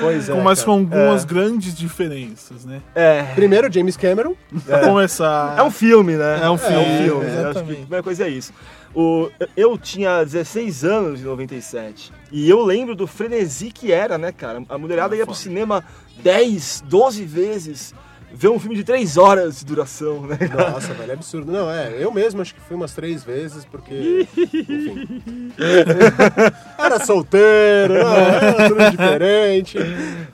Pois é. Mas com algumas grandes diferenças, né? É, Primeiro, James Cameron. Pra começar. é um filme, né? É um filme, É um filme. é? Acho que a primeira coisa é isso. O, eu tinha 16 anos em 97. E eu lembro do frenesi que era, né, cara? A mulherada ia pro cinema 10, 12 vezes ver um filme de 3 horas de duração, né? Nossa, velho, é absurdo. Não, é, eu mesmo acho que fui umas três vezes, porque. Enfim. Era solteiro, era tudo diferente.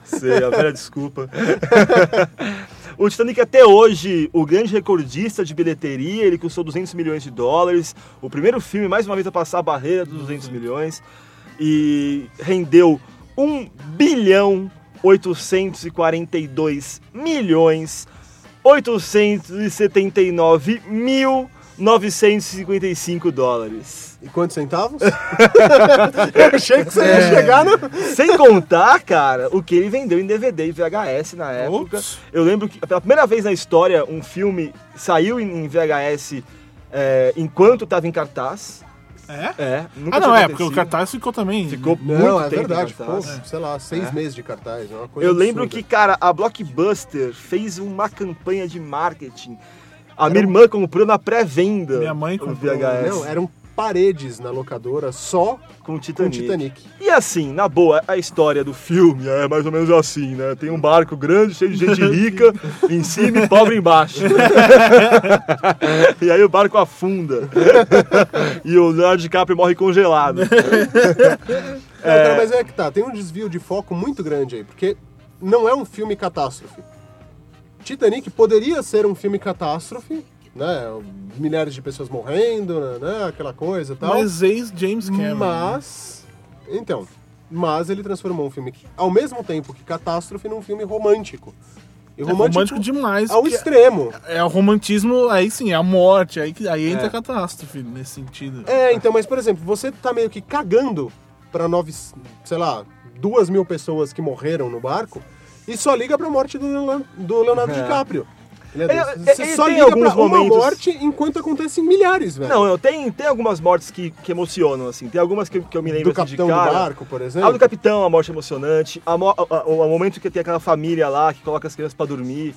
Sei, a velha desculpa. [laughs] o Titanic até hoje, o grande recordista de bilheteria, ele custou 200 milhões de dólares. O primeiro filme, mais uma vez, a passar a barreira dos 200 milhões. E rendeu 1 bilhão 842 milhões 879 mil 955 dólares. E quantos centavos? [laughs] eu achei que você ia chegar no. Sem contar, cara, o que ele vendeu em DVD e VHS na época. Ops. Eu lembro que pela primeira vez na história um filme saiu em em VHS é, enquanto estava em cartaz. É? É, nunca Ah, não, é, porque o acontecido. cartaz ficou também. ficou Não, muito é tempo em verdade. Ficou, cartaz. sei lá, seis meses de cartaz. É uma coisa Eu lembro que, absurda. cara, a Blockbuster fez uma campanha de marketing. A minha irmã comprou na pré-venda. Minha mãe o comprou. VHS Não, eram paredes na locadora só com com Titanic. Titanic. E assim, na boa, a história do filme é mais ou menos assim, né? Tem um barco grande, cheio de gente rica [laughs] em cima e pobre embaixo. [laughs] e aí o barco afunda. e o Leonardo DiCaprio morre congelado. Não, cara, mas é que tá, tem um desvio de foco muito grande aí, porque não é um filme catástrofe. Titanic poderia ser um filme catástrofe, né? Milhares de pessoas morrendo, né? Aquela coisa e tal. Mas ex-James Cameron. Mas. Então. Mas ele transformou um filme, que, ao mesmo tempo que catástrofe, num filme romântico. E É romântico demais. Ao porque extremo. É o romantismo, aí sim, é a morte, aí, que- aí entra a catástrofe nesse sentido. É, então, mas por exemplo, você tá meio que cagando pra nove, sei lá, duas mil pessoas que morreram no barco e só liga pra morte do Leonardo, do Leonardo É. DiCaprio. Ele, Ele- você ele só tem liga alguns pra uma momentos- morte enquanto acontecem milhares, velho. Não, não, tem, tem algumas mortes que, que emocionam, assim. Tem algumas que, que eu me lembro do assim, de capitão cara. do barco, por exemplo. A do capitão, a morte emocionante. A mo- a- a- o momento que tem aquela família lá que coloca as crianças pra dormir.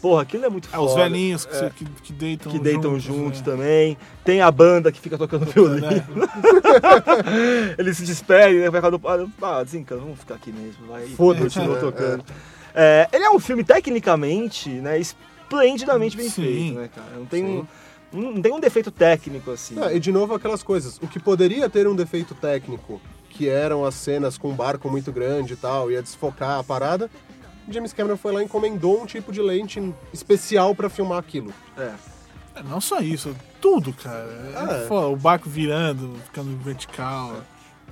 Porra, aquilo é muito É, foda. os velhinhos que, É, que, que deitam que deitam juntos, juntos né? também. Tem a banda que fica tocando violino. Né? [laughs] Eles se despedem, né? Vai ficar do. Ah, desencana, vamos ficar aqui mesmo. Vai. Foda-se, continua né? tocando. É, ele é um filme tecnicamente, né? Esplendidamente bem Sim. feito, né, cara? Não tem, um, não tem um defeito técnico, assim. Ah, e de novo aquelas coisas. O que poderia ter um defeito técnico, que eram as cenas com um barco muito grande e tal, ia desfocar a parada, James Cameron foi lá e encomendou um tipo de lente especial pra filmar aquilo. É. É, não só isso, tudo, cara. É É. foda, o barco virando, ficando vertical.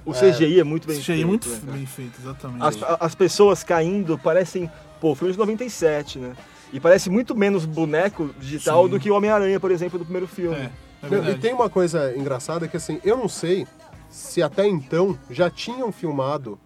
O CGI é muito bem Isso aí feito. é muito né, bem feito, exatamente. As, as pessoas caindo parecem. Pô, filme de 97, né? E parece muito menos boneco digital Sim. do que o Homem-Aranha, por exemplo, do primeiro filme. É, é e tem uma coisa engraçada que assim, eu não sei se até então já tinham filmado,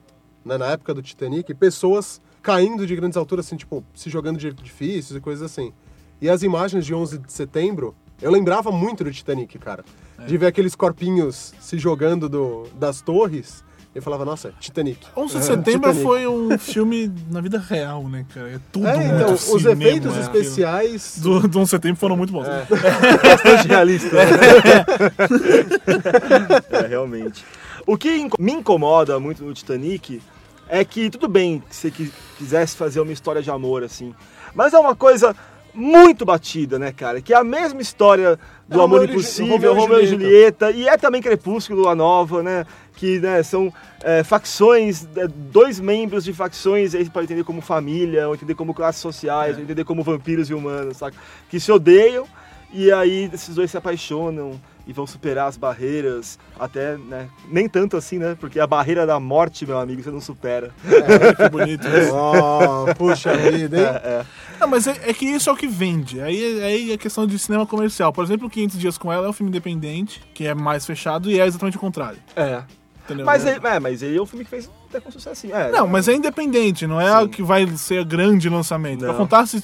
né, na época do Titanic, pessoas caindo de grandes alturas, assim, tipo, se jogando de edifícios e coisas assim. E as imagens de 11 de setembro, eu lembrava muito do Titanic, cara. É. De ver aqueles corpinhos se jogando do, das torres Ele falava, nossa, Titanic. 11 de setembro Titanic. foi um filme na vida real, né, cara? É tudo É, muito então, os cinema, efeitos né, especiais. Do, do 11 de setembro foram muito bons. [laughs] Bastante realista. né? [laughs] é, realmente. O que me incomoda muito no Titanic é que, tudo bem que você qui- quisesse fazer uma história de amor, assim, mas é uma coisa muito batida, né, cara? Que é a mesma história do É Amor Impossível, Romeu e Romeu e Julieta. E é também Crepúsculo, Lua Nova, né? Que né, são é, facções, é, dois membros de facções, aí você pode entender como família, ou entender como classes sociais, ou entender como vampiros e humanos, saca? Que se odeiam, e aí esses dois se apaixonam e vão superar as barreiras, até, né? Nem tanto assim, né? Porque a barreira da morte, meu amigo, você não supera. Que bonito. né? Oh, [laughs] puxa vida, hein? Não, mas é, é que isso é o que vende. Aí, aí é questão de cinema comercial. Por exemplo, 500 Dias com Ela é um filme independente, que é mais fechado, e é exatamente o contrário. É. Entendeu? Mas, ele, é, mas ele é um filme que fez até com sucesso. É, Não, mas é independente, não é algo que vai ser grande lançamento. Não. Pra contar esses,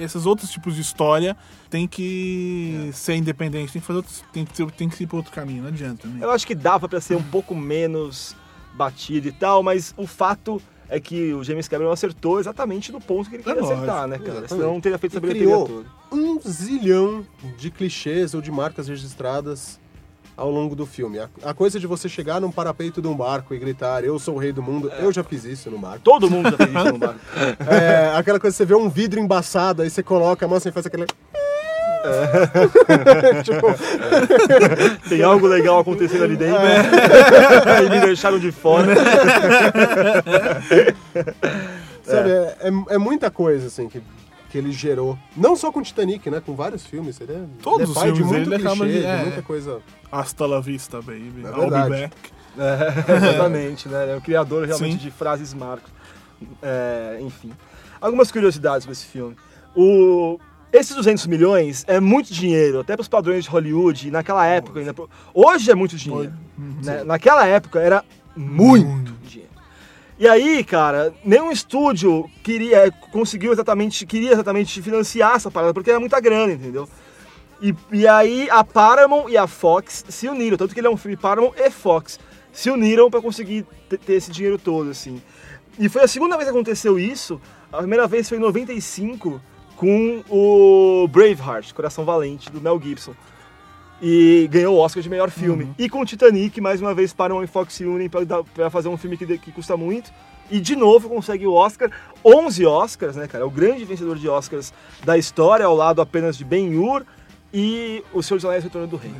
esses outros tipos de história, tem que ser independente, tem que fazer outros, tem que, tem que ir pra outro caminho, não adianta. Né? Eu acho que dava pra ser um pouco menos batido e tal, mas o fato é que o James Cameron acertou exatamente no ponto que ele queria É lógico, acertar, né, cara? exatamente. Senão não teria feito essa bilheteria criou toda. um zilhão de clichês ou de marcas registradas ao longo do filme. A, a coisa de você chegar num parapeito de um barco e gritar, eu sou o rei do mundo, eu já fiz isso no barco. Todo mundo já fez isso no barco. [laughs] É, aquela coisa, você vê um vidro embaçado, aí você coloca a mão e faz aquele... [laughs] tipo, [laughs] Tem algo legal acontecendo ali dentro e me deixaram de fora. sabe, é, é- é muita coisa, assim, que, que ele gerou. Não só com Titanic, né? Com vários filmes. Ele é, Todos ele é os pai de filmes, muito ele acaba clichê, de- de é. muita coisa... Hasta la vista, baby. É I'll be back. É, [laughs] exatamente, né? Ele é o criador realmente Sim. de frases marcos. É, enfim. Algumas curiosidades com esse filme. O, esses 200 milhões é muito dinheiro, até para os padrões de Hollywood, naquela época ainda. Hoje é muito dinheiro. né? Naquela época era muito dinheiro. E aí, cara, nenhum estúdio queria, conseguiu exatamente, queria exatamente financiar essa parada, porque era muita grana, entendeu? E, e aí a Paramount e a Fox se uniram, tanto que ele é um filme Paramount e Fox, se uniram pra conseguir ter esse dinheiro todo, assim. E foi a segunda vez que aconteceu isso, a primeira vez foi em 95, com o Braveheart, Coração Valente, do Mel Gibson. E ganhou o Oscar de melhor filme. E com o Titanic, mais uma vez, Paramount e Fox se unem pra, dar- pra fazer um filme que, que custa muito. E de novo consegue o Oscar, 11 Oscars, né, cara? É o grande vencedor de Oscars da história, ao lado apenas de Ben-Hur e O Senhor dos Anéis Retorno do Rei.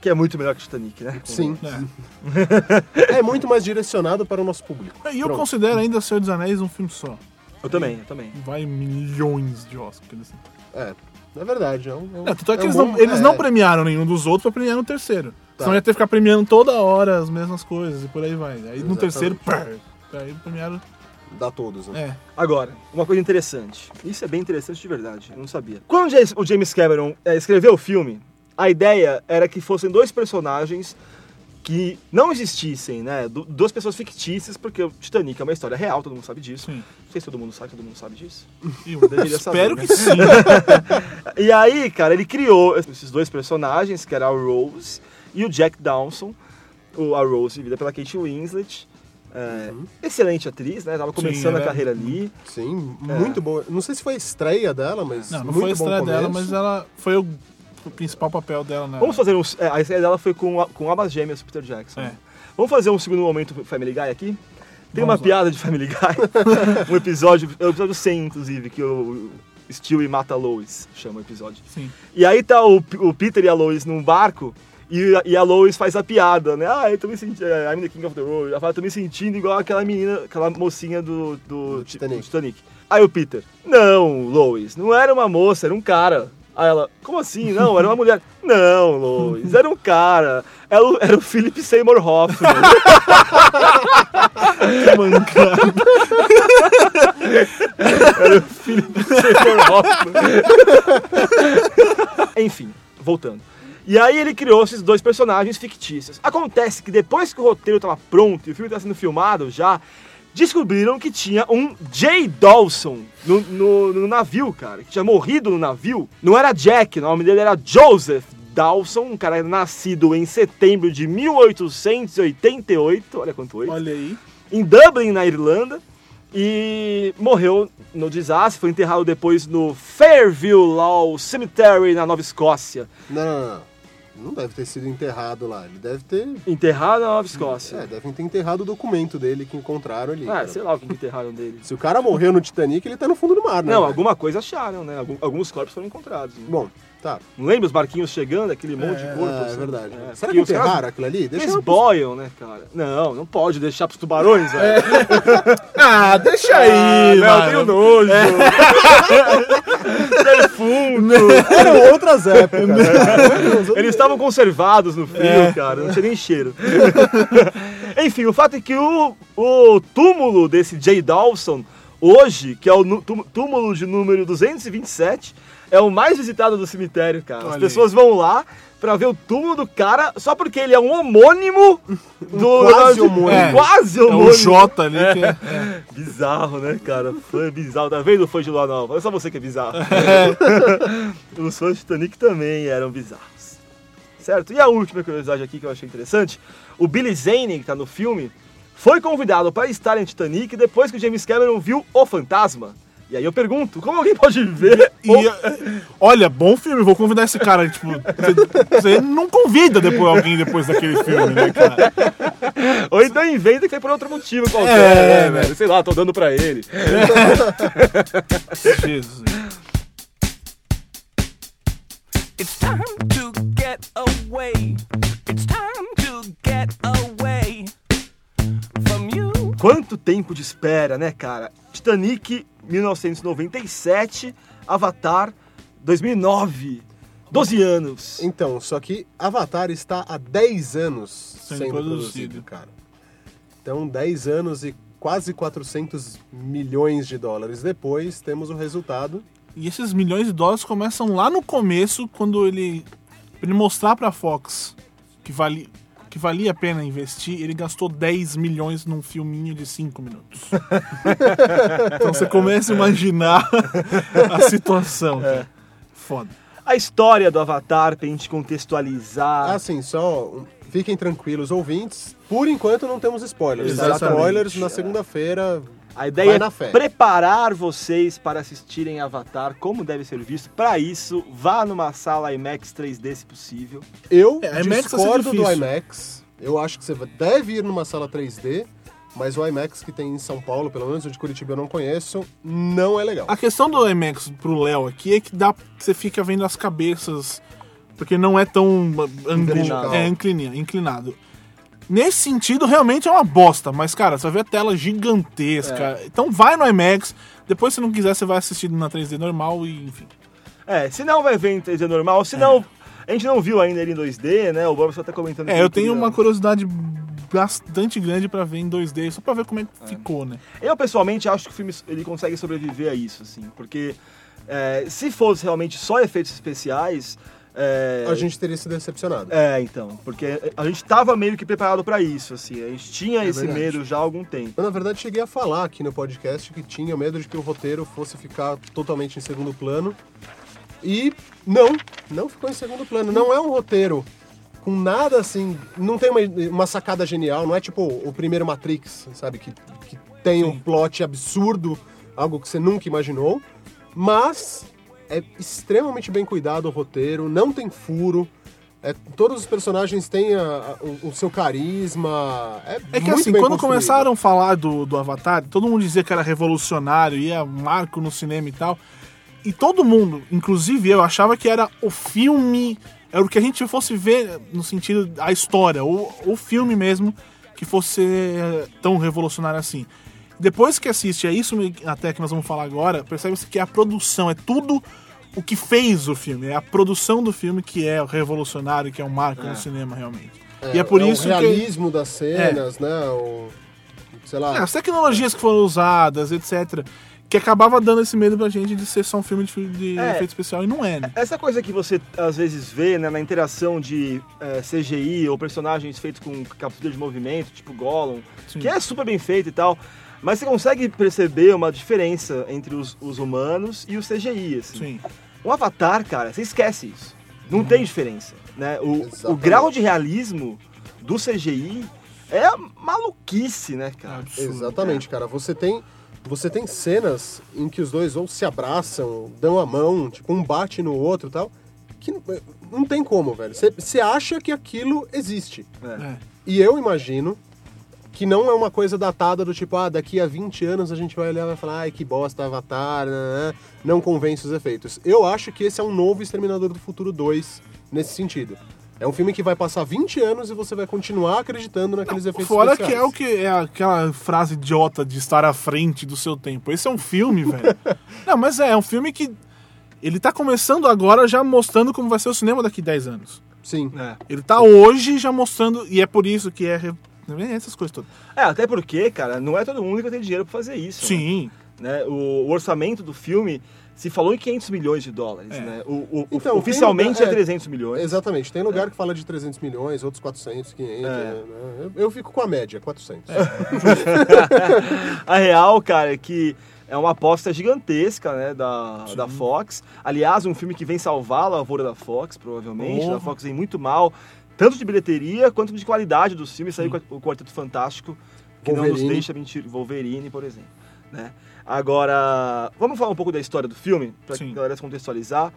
Que é muito melhor que o Titanic, né? Sim. É. [laughs] É muito mais direcionado para o nosso público. E eu Pronto. considero ainda Senhor dos Anéis um filme só. Eu também, eu também. Vai milhões de Oscars. Assim. É, é verdade. É, um, é, um- É, tanto é que é eles, bom- não, eles é, não premiaram nenhum dos outros pra premiar no terceiro. Tá. Senão ia ter que ficar premiando toda hora as mesmas coisas e por aí vai. Aí no Exatamente. terceiro, pá, aí premiaram. Dá todos, né? É. Agora, uma coisa interessante. Isso é bem interessante de verdade, eu não sabia. Quando o James- o James Cameron é, escreveu o filme, a ideia era que fossem dois personagens que não existissem, né? Du- Duas pessoas fictícias, porque o Titanic é uma história real, todo mundo sabe disso. Sim. Não sei se todo mundo sabe, todo mundo sabe disso. Eu Deveria espero saber, que né? sim. [laughs] E aí, cara, ele criou esses dois personagens, que era a Rose e o Jack Dawson. O, a Rose, vivida pela Kate Winslet. É, Excelente atriz, né? Tava começando ela a é- carreira ali. Sim, muito boa. Não sei se foi a estreia dela, mas. Não, não muito foi a estreia dela, mas ela foi o, o principal papel dela na. Vamos fazer um. é, a estreia dela foi com, a- com Abas Gêmeas Peter Jackson. É. Vamos fazer um segundo momento Family Guy aqui? Tem Vamos uma lá. piada de Family Guy. [laughs] um episódio, é o episódio 100, inclusive, que o Stewie mata a Lois, chama o episódio. Sim. E aí tá o, o Peter e a Lois num barco. E, a- e a Lois faz a piada, né? Ah, eu tô me sentindo. I'm the king of the world. Ela fala, tô me sentindo igual aquela menina, aquela mocinha do, do, Do Titanic. do Titanic. Aí o Peter, não, Lois, não era uma moça, era um cara. Aí ela, como assim? Não, era uma mulher. [laughs] Não, Lois, era um cara. Era o, era o Philip Seymour Hoffman. [laughs] Que mancada. [laughs] Era o Philip Seymour Hoffman. Enfim, voltando. E aí ele criou esses dois personagens fictícios. Acontece que depois que o roteiro estava pronto e o filme estava sendo filmado já, descobriram que tinha um Jay Dawson no, no- no navio, cara. Que tinha morrido no navio. Não era Jack, o nome dele era Joseph Dawson, um cara nascido em setembro de 1888, olha quanto oito, Olha aí. em Dublin, na Irlanda, e morreu no desastre, foi enterrado depois no Fairview Law Cemetery, na Nova Escócia. Não, não, não. Não deve ter sido enterrado lá. Ele deve ter. Enterrado na Nova Escócia. É, devem ter enterrado o documento dele que encontraram ali. Ah, cara. sei lá o que enterraram dele. Se o cara morreu no Titanic, ele tá no fundo do mar, né? Não, alguma coisa acharam, né? Alguns corpos foram encontrados. né? Bom, tá. Não lembra os barquinhos chegando, aquele monte de corpo? Ah, é assim? verdade. É, Será que caras- enterraram aquilo ali? Deixa Eles eu... boiam, né, cara? Não, não pode deixar pros tubarões, velho. [laughs] Ah, deixa Ah, aí, não, mano. tenho nojo. [laughs] Defunto. [laughs] Eram outras épocas. cara. Eles estavam conservados no frio, É. cara. Não tinha nem cheiro. Enfim, o fato é que o, o túmulo desse Jay Dawson, hoje, que é o túmulo de número 227, é o mais visitado do cemitério, cara. As Olha aí. pessoas vão lá pra ver o túmulo do cara só porque ele é um homônimo do. quase um homônimo. É. Quase É homônimo. o J ali que é. [laughs] Bizarro, né, cara? Foi bizarro. Tá vendo o fã de Lua Nova? É só você que é bizarro. [laughs] Os fãs de Titanic também eram bizarros. Certo? E a última curiosidade aqui que eu achei interessante: o Billy Zane, que tá no filme, foi convidado para estar em Titanic depois que o James Cameron viu O Fantasma. E aí eu pergunto, como alguém pode ver? E, eh, olha, bom filme, vou convidar esse cara. Tipo, você- você não convida depois alguém depois daquele filme, né, cara? Ou então inventa que é por outro motivo qualquer, É, né, velho? Sei lá, tô dando pra ele. [laughs] Jesus. It's time to get away. It's time to get away from you. Quanto tempo de espera, né, cara? Titanic, 1997, Avatar, 2009. 12 anos. Então, só que Avatar está há 10 anos Sendo sendo, produzido. produzido, cara. Então, 10 anos e quase 400 milhões de dólares depois, temos o resultado. E esses milhões de dólares começam lá no começo, quando ele. Ele mostrar pra Fox que, vali, que valia a pena investir, ele gastou 10 milhões num filminho de 5 minutos. [laughs] então você começa a imaginar a situação. cara. Foda. A história do Avatar, pra gente contextualizar. Assim, só fiquem tranquilos, ouvintes. Por enquanto não temos spoilers. tá? Exatamente. Spoilers na segunda-feira. A ideia é preparar vocês para assistirem Avatar, como deve ser visto. Para isso, vá numa sala IMAX 3D, se possível. Eu É, discordo do. IMAX. Eu acho que você deve ir numa sala 3D, mas o IMAX que tem em São Paulo, pelo menos o de Curitiba eu não conheço, não é legal. A questão do IMAX pro Léo aqui é que dá você fica vendo as cabeças, porque não é tão é, inclina- inclinado. Nesse sentido, realmente é uma bosta, mas, cara, você vai ver a tela gigantesca. Então vai no IMAX, depois se não quiser, você vai assistir na 3D normal e, enfim. É, se não vai ver em 3D normal, se não. A gente não viu ainda ele em 2D, né? O Bob só tá comentando. É, eu tenho uma curiosidade bastante grande pra ver em 2D, só pra ver como é que ficou, né? Eu pessoalmente acho que o filme ele consegue sobreviver a isso, assim, porque é, se fosse realmente só efeitos especiais. É, A gente teria se decepcionado. É, então, porque a gente tava meio que preparado pra isso, assim, a gente tinha esse verdade. medo já há algum tempo. Eu, na verdade, cheguei a falar aqui no podcast que tinha medo de que o roteiro fosse ficar totalmente em segundo plano. E não, não ficou em segundo plano. Não é um roteiro com nada assim. Não tem uma, uma sacada genial, não é tipo o primeiro Matrix, sabe? Que, que tem um plot absurdo, algo que você nunca imaginou. Mas é extremamente bem cuidado o roteiro, não tem furo. é, todos os personagens têm a- a- o, o seu carisma. É, É que assim, quando construído. começaram a falar do, do Avatar, todo mundo dizia que era revolucionário, ia marco no cinema e tal. E todo mundo, inclusive eu, achava que era o filme, era o que a gente fosse ver no sentido a história, o, o filme mesmo, que fosse tão revolucionário assim. Depois que assiste, é isso até que nós vamos falar agora, percebe-se que a produção é tudo o que fez o filme, é a produção do filme que é o revolucionário, que é um marco no cinema realmente. e é por o isso que realismo das cenas, né? O, sei lá. É, as tecnologias que foram usadas, etc. Que acabava dando esse medo pra gente de ser só um filme de, de É. efeito especial e não é, né? Essa coisa que você às vezes vê né, na interação de é, CGI ou personagens feitos com captura de movimento, tipo Gollum, Sim. que é super bem feito e tal, mas você consegue perceber uma diferença entre os, os humanos e o CGI, assim. Sim. O Avatar, cara, você esquece isso. Não tem diferença, né? O, o grau de realismo do CGI é maluquice, né, cara? Absurdo. Exatamente, cara. Você tem, você tem cenas em que os dois ou se abraçam, dão a mão, tipo, um bate no outro e tal, que não, não tem como, velho. Você- acha que aquilo existe. É. E eu imagino que não é uma coisa datada do tipo, ah, daqui a 20 anos a gente vai olhar e vai falar, ai, que bosta, Avatar, né, né, não convence os efeitos. Eu acho que esse é um novo Exterminador do Futuro 2 nesse sentido. É um filme que vai passar 20 anos e você vai continuar acreditando naqueles efeitos Fora especiais. que é o que é aquela frase idiota de estar à frente do seu tempo. Esse é um filme, velho. [laughs] Não, mas é, é um filme que ele tá começando agora já mostrando como vai ser o cinema daqui 10 anos. Sim. É. Ele tá hoje já mostrando e é por isso que é essas coisas todas. É, até porque, cara, não é todo mundo que vai ter dinheiro pra fazer isso. né? Sim. né? O, o orçamento do filme se falou em 500 milhões de dólares, É. né? O, o- Então, tem oficialmente lugar- é é, 300 milhões. Exatamente. Tem lugar que fala de 300 milhões, outros 400, 500. É. né? Eu, eu fico com a média, 400. [laughs] A real, cara, é que é uma aposta gigantesca, né, da, da Fox. Aliás, um filme que vem salvar a lavoura da Fox, provavelmente. Porra. A Fox vem muito mal, tanto de bilheteria quanto de qualidade dos filmes. Saiu o Quarteto Fantástico, que não nos Wolverine. deixa mentir. Wolverine, por exemplo. Né? Agora, vamos falar um pouco da história do filme, Sim. a galera se contextualizar.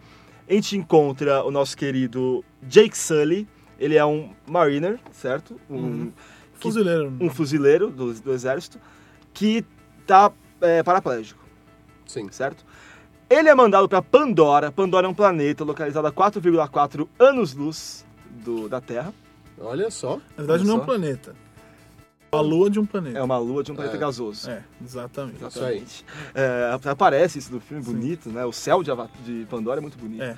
A gente encontra o nosso querido Jake Sully. Ele é um mariner, certo? Um, que- Fuzileiro. um fuzileiro do, do exército que tá é, paraplégico, Sim. certo? Ele é mandado para Pandora. Pandora é um planeta localizado a 4,4 anos-luz do- da Terra. Olha só. Na verdade, Olha não é só. um planeta. É a lua de um planeta. É uma lua de um planeta É. gasoso. É, exatamente. Isso aí. É, aparece isso no filme, bonito, né? O céu de, Ava- de Pandora é muito bonito. É.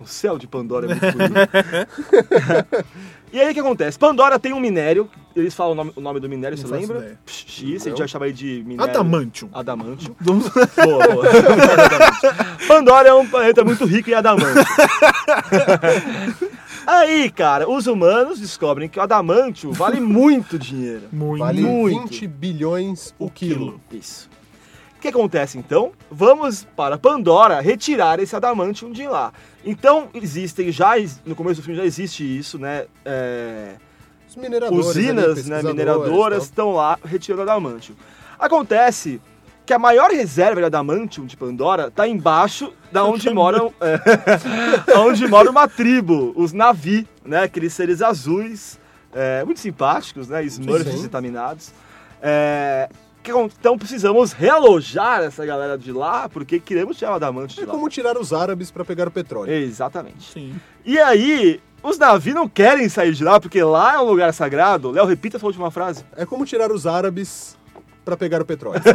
O céu de Pandora é muito [laughs] bonito. e aí o que acontece? Pandora tem um minério, eles falam o nome, o nome do minério, Não você faço lembra? ideia. Psh, X, a gente Não. vai chamar ele de minério... Adamantium. Adamantium. [laughs] boa, boa. [laughs] Pandora é um planeta muito rico em adamantio. Aí, cara, os humanos descobrem que o adamantio vale [laughs] muito dinheiro. Muito. Vale Muito. 20 bilhões o quilo. Isso. O que acontece então? Vamos para Pandora retirar esse adamantium de lá. Então existem já no começo do filme já existe isso, né? É, Os mineradores. ali, usinas, né, pesquisadores, mineradoras estão lá retirando adamantium. Acontece que a maior reserva de adamantium de Pandora está embaixo da [laughs] onde moram, é, [laughs] onde mora uma tribo, os Navi, né, aqueles seres azuis, é, muito simpáticos, né, Smurfs vitaminados. É, então precisamos realojar essa galera de lá, porque queremos tirar o adamantium de É lá. como tirar os árabes para pegar o petróleo. Exatamente. Sim. E aí, os Navi não querem sair de lá, porque lá é um lugar sagrado. Léo, repita essa última frase. É como tirar os árabes para pegar o petróleo. [laughs]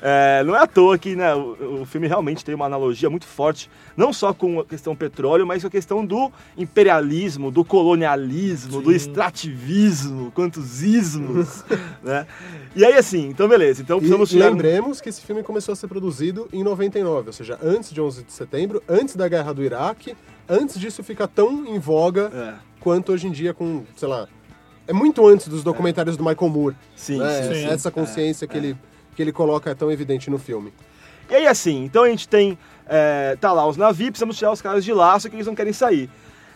É, não é à toa que né, o, o filme realmente tem uma analogia muito forte, não só com a questão petróleo, mas com a questão do imperialismo, do colonialismo, do extrativismo, quantos ismos, [laughs] né? E aí, assim, então beleza, então E precisamos tirar... um- lembremos que esse filme começou a ser produzido em 99, ou seja, antes de 11 de setembro, antes da guerra do Iraque, antes disso ficar tão em voga É, quanto hoje em dia com, sei lá, é muito antes dos documentários do Michael Moore. sim, né? sim. Essa consciência que, ele, que ele coloca é tão evidente no filme. E aí, assim, então a gente tem. É, tá lá os navios, precisamos tirar os caras de lá, só que eles não querem sair.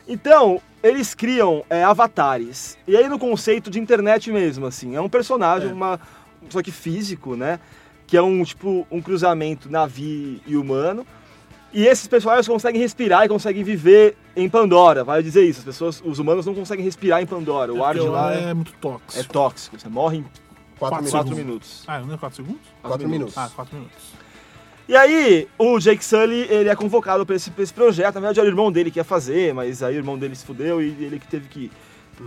Então, eles criam é, avatares. E aí, no conceito de internet mesmo, assim, é um personagem, uma, só que físico, né? Que é um tipo um cruzamento navi e humano. E esses personagens conseguem respirar e conseguem viver em Pandora, vale dizer isso. As pessoas, os humanos não conseguem respirar em Pandora. O ar de lá é é, muito tóxico. é tóxico, você morre em Quatro, Quatro minutos. 4 segundos. minutos. Ah, não é 4 segundos? Quatro minutos. Ah, 4 minutos. E aí, o Jake Sully, ele é convocado pra esse, pra esse projeto. Na verdade, era o irmão dele que ia fazer, mas aí o irmão dele se fudeu e ele que teve que ir.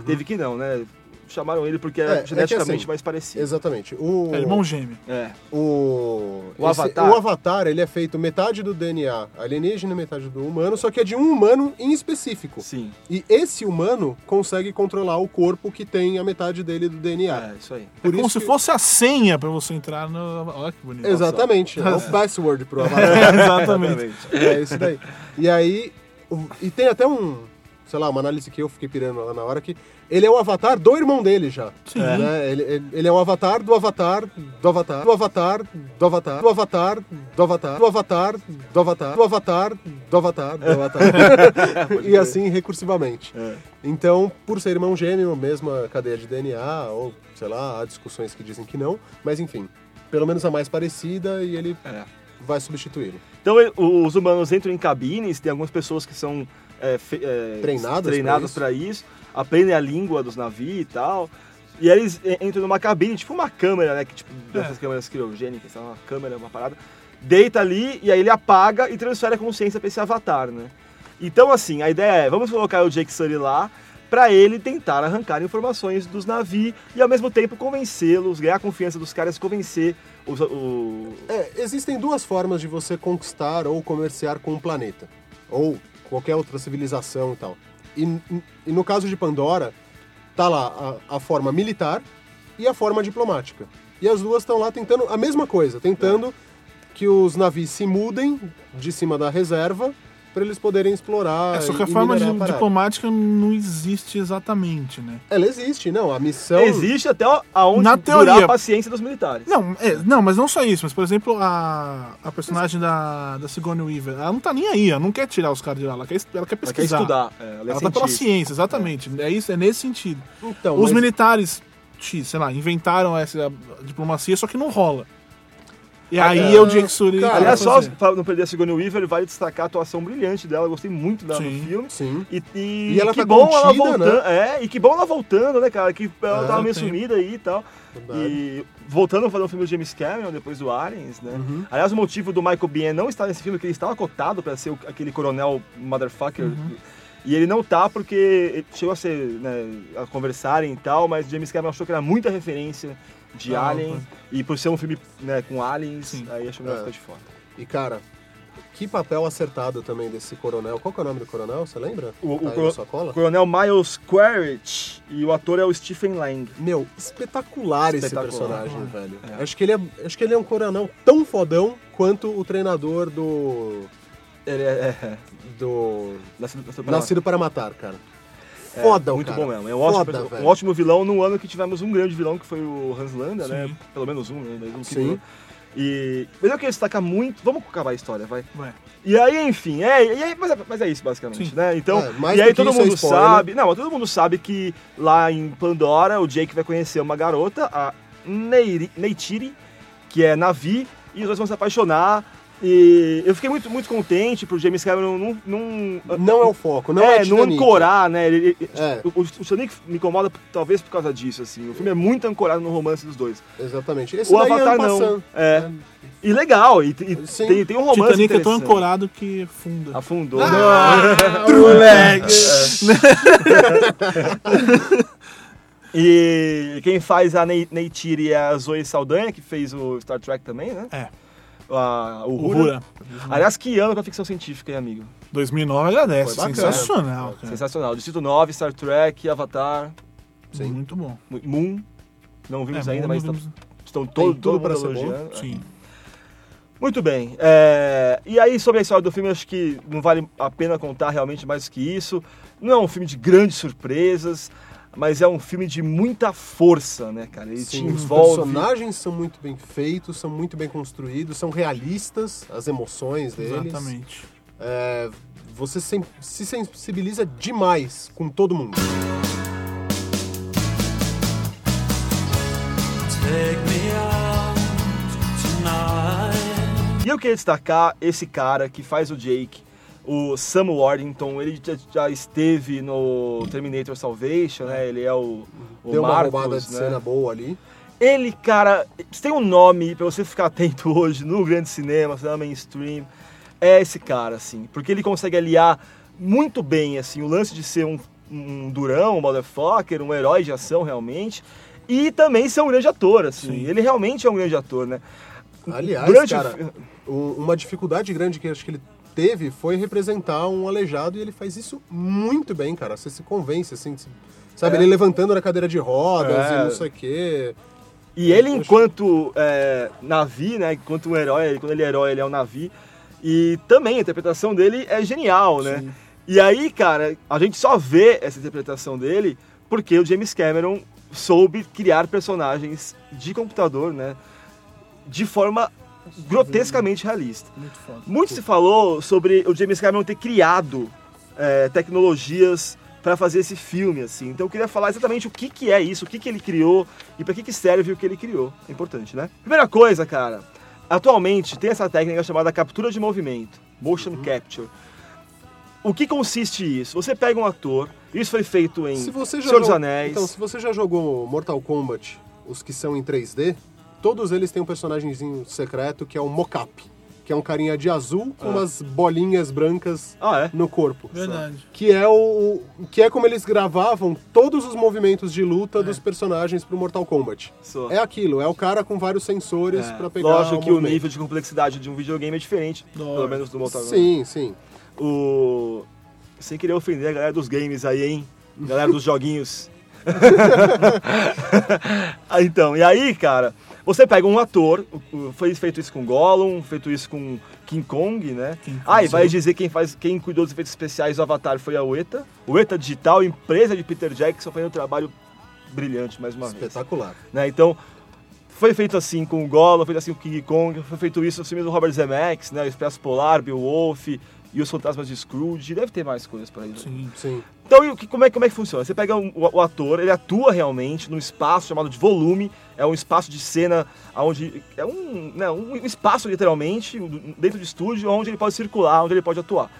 Teve que não, né? Chamaram ele porque É, era é que geneticamente assim, mais parecido. Exatamente. O, É irmão gêmeo. É. o, O esse- Avatar. o Avatar, ele é feito metade do DNA alienígena e metade do humano, só que é de um humano em específico. Sim. E esse humano consegue controlar o corpo que tem a metade dele do DNA. É, isso aí. Por é como isso se que- fosse a senha pra você entrar no. Olha que bonito. Exatamente. É o [laughs] password pro [laughs] Avatar. Exatamente. É isso daí. E aí, e tem até um, sei lá, uma análise que eu fiquei pirando lá na hora, que ele é o avatar do irmão dele já. Sim. Né? Ele, ele- ele é o avatar do avatar, do avatar, do avatar, do avatar, do avatar, do avatar, do avatar, do avatar, do avatar, do avatar, do avatar. e assim recursivamente. Então, por ser irmão gêmeo, mesma cadeia de DNA, ou sei lá, há discussões que dizem que não, mas enfim, pelo menos a mais parecida e ele É. vai substituí-lo. Então e- os humanos entram em cabines, tem algumas pessoas que são é, fe- é, Treinadas pra treinadas isso. para isso. aprendem a língua dos navios e tal. E aí eles en- entram numa cabine, tipo uma câmera, né? Que tipo, dessas câmeras criogênicas, sabe? uma câmera, uma parada. Deita ali e aí ele apaga e transfere a consciência pra esse avatar, né? Então, assim, a ideia é, vamos colocar o Jake Sully lá pra ele tentar arrancar informações dos navios e ao mesmo tempo convencê-los, ganhar a confiança dos caras, convencer os, o, É, existem duas formas de você conquistar ou comerciar com um planeta. Ou qualquer outra civilização e tal. E, e no caso de Pandora, tá lá a, a forma militar e a forma diplomática. E as duas estão lá tentando a mesma coisa, tentando que os navios se mudem de cima da reserva para eles poderem explorar. É, só que a forma de- a diplomática não existe exatamente, né? Ela existe, não. A missão. Existe até aonde Na durar teoria. a paciência dos militares. Não, é, não, mas não só isso. Mas, por exemplo, a, a personagem da, da Sigourney Weaver, ela não tá nem aí, ela não quer tirar os caras de lá, ela quer, ela quer Ela quer pesquisar. estudar. é, ela é Ela tá pela ciência, exatamente. É, isso, é nesse sentido. Então, Os mas- militares, sei lá, inventaram essa diplomacia, só que não rola. E aí Ah, é o Jake Sully. cara, Aliás, só pra não perder a Sigourney Weaver, vale destacar a atuação brilhante dela. Eu gostei muito dela Sim. no filme. Sim. E, e, E ela que tá bom ela contida, voltando. É, e que bom ela voltando, né, cara? Que ela É, tava meio tem. sumida aí e tal. Verdade. E voltando a fazer o filme do James Cameron, depois do Aliens, né? Uhum. Aliás, o motivo do Michael Biehn não estar nesse filme é que ele estava cotado pra ser o- aquele coronel motherfucker. Uhum. E ele não tá porque chegou a ser, né, a conversarem e tal, mas James Cameron achou que era muita referência de Ah, Alien. E por ser um filme né, com aliens, Sim. aí achou melhor É. ficar de fora. E cara, que papel acertado também desse coronel. Qual que é o nome do coronel? Você lembra? O, o Tá aí coro- na sua cola? Coronel Miles Quaritch e o ator é o Stephen Lang. Meu, espetacular, Espetacular. esse personagem, velho. É. Acho, que ele é, acho que ele é um coronel tão fodão quanto o treinador do. Ele é, é, do. nascido, nascido pra Nascido para Matar, cara. É, Foda, o Muito cara. bom mesmo. É um ótimo, Foda, um velho. ótimo vilão num ano que tivemos um grande vilão, que foi o Hans Landa, né? Sim. Pelo menos um, né? Mas um que Sim. E. Mas eu queria destacar muito. Vamos acabar a história, vai. Ué. E aí, enfim, é, e aí, mas, é- mas é isso basicamente, Sim. né? Então, É, mais e aí todo é mundo spoiler. sabe, não, todo mundo sabe que lá em Pandora o Jake vai conhecer uma garota, a Neiri- Neytiri, que é Navi, e os dois vão se apaixonar. E eu fiquei muito, muito contente pro James Cameron não, não, Não é o foco, não é, é, não ancorar, né? Ele, ele- É. O, o Titanic me incomoda talvez por causa disso, assim. O filme é muito ancorado no romance dos dois. Exatamente. Esse o daí Avatar é não. passando. É. E legal, e, e tem, tem um romance Titanic é tão ancorado que funda. Afundou. [laughs] [laughs] E quem faz a Ney- Neytiri é a Zoe Saldanha, que fez o Star Trek também, né? É. A, o O Uhura. Hura. Aliás, que ano pra ficção científica, hein, amigo? 2009 agradece. Foi bacana. Sensacional, cara. Sensacional. Distrito 9, Star Trek, Avatar, Sim. Muito bom. Moon. Não vimos É, ainda, mas tá- vimos- estão todo, tudo todo mundo ser bom. elogiando. Sim. Muito bem. é, E aí, sobre a história do filme, acho que não vale a pena contar realmente mais que isso. Não é um filme de grandes surpresas, mas é um filme de muita força, né, cara? Ele te Sim, os envolve. personagens são muito bem feitos, são muito bem construídos, são realistas, as emoções deles. Exatamente. É, você sem- se sensibiliza demais com todo mundo. E eu queria destacar esse cara que faz o Jake, o Sam Worthington. Ele já, já esteve no Terminator Salvation, né? Ele é o, o Deu uma Marcos, roubada de né? cena boa ali. Ele, cara, tem um nome pra você ficar atento hoje no grande cinema, cinema mainstream, é esse cara, assim. Porque ele consegue aliar muito bem, assim, o lance de ser um, um durão, um motherfucker, um herói de ação, realmente, e também ser um grande ator, assim. Sim. Ele realmente é um grande ator, né? Aliás, Durante cara, um- uma dificuldade grande que acho que ele teve foi representar um aleijado e ele faz isso muito bem, cara. Você se convence, assim, sabe? É. Ele levantando na cadeira de rodas É. e não sei o quê. E ele, Poxa. enquanto é, Navi, né? Enquanto um herói, quando ele é herói, ele é um Navi. E também a interpretação dele é genial, né? E aí, cara, a gente só vê essa interpretação dele porque o James Cameron soube criar personagens de computador, né? De forma grotescamente realista. Muito foda. Muito se falou sobre o James Cameron ter criado é, tecnologias para fazer esse filme, assim. Então eu queria falar exatamente o que, que é isso, o que, que ele criou e para que, que serve o que ele criou. É importante, né? Primeira coisa, cara, atualmente tem essa técnica chamada captura de movimento, motion capture. O que consiste isso? Você pega um ator, isso foi feito em Se você já Senhor dos jogou- Anéis. Então, se você já jogou Mortal Kombat, os que são em 3D, todos eles têm um personagemzinho secreto que é o Mocap, que é um carinha de azul com umas bolinhas brancas Ah, é? no corpo. Verdade. Que é o que é como eles gravavam todos os movimentos de luta dos personagens pro Mortal Kombat. Só. É aquilo, é o cara com vários sensores É, pra pegar Lógico que o movimento. nível de complexidade de um videogame é diferente, pelo menos do Mortal Kombat. Sim, sim. O... Sem querer ofender a galera dos games aí, hein? Galera dos [laughs] joguinhos. [laughs] Então, e aí, cara, você pega um ator, o- o- foi feito isso com Gollum, feito isso com King Kong, né? ah, e vai dizer quem faz, quem cuidou dos efeitos especiais do Avatar foi a UETA. UETA Digital, empresa de Peter Jackson, fazendo um trabalho brilhante mais uma vez Espetacular. né? Então, foi feito assim com o Gollum, foi feito assim com o King Kong, foi feito isso nos filmes do Robert Zemeckis, né? O Expresso Polar, Beowulf e os Fantasmas de Scrooge. Deve ter mais coisas por aí. né? Sim. Sim. Então, e o que- como, é, como é que funciona? Você pega um- o, o ator, ele atua realmente num espaço chamado de volume, é um espaço de cena onde é um, né, um espaço literalmente dentro de estúdio onde ele pode circular, onde ele pode atuar.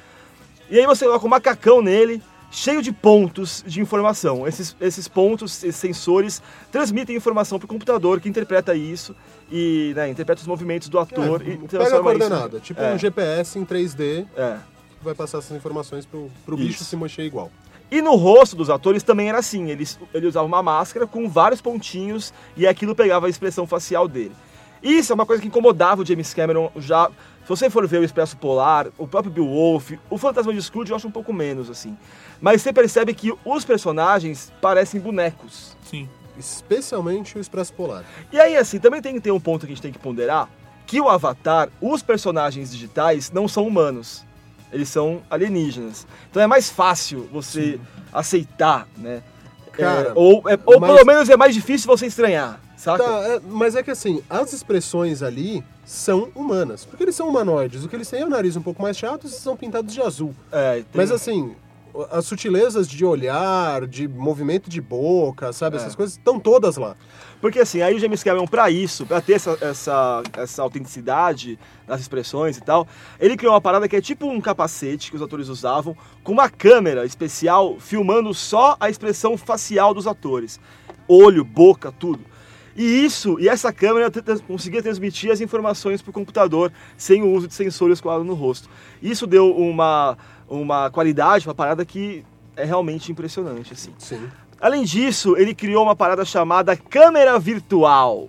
E aí você coloca um macacão nele, cheio de pontos de informação. Esses, esses pontos, esses sensores, transmitem informação para o computador que interpreta isso e né, interpreta os movimentos do ator e É, pega a transforma isso- coordenada, tipo é, um GPS em 3D, é. vai passar essas informações pro, pro bicho se mexer igual. E no rosto dos atores também era assim, eles, ele usava uma máscara com vários pontinhos e aquilo pegava a expressão facial dele. Isso é uma coisa que incomodava o James Cameron já. Se você for ver o Expresso Polar, o próprio Beowulf, o Fantasma de Scrooge eu acho um pouco menos, assim. Mas você percebe que os personagens parecem bonecos. Sim. Especialmente o Expresso Polar. E aí, assim, também tem que ter um ponto que a gente tem que ponderar, que o Avatar, os personagens digitais não são humanos. Eles são alienígenas. Então é mais fácil você aceitar, né? Cara, É, ou é- ou mas- pelo menos é mais difícil você estranhar, saca? Tá, é, mas é que assim, as expressões ali são humanas. Porque eles são humanoides. O que eles têm é o nariz um pouco mais chato e são pintados de azul. É, tem- Mas assim, as sutilezas de olhar, de movimento de boca, sabe? É. Essas coisas estão todas lá. Porque assim, aí o James Cameron, pra isso, pra ter essa, essa, essa autenticidade nas expressões e tal, ele criou uma parada que é tipo um capacete que os atores usavam, com uma câmera especial filmando só a expressão facial dos atores. Olho, boca, tudo. E isso, e essa câmera conseguia transmitir as informações pro computador sem o uso de sensores colados no rosto. Isso deu uma, uma qualidade pra parada que é realmente impressionante, assim. Sim. Além disso, ele criou uma parada chamada câmera virtual.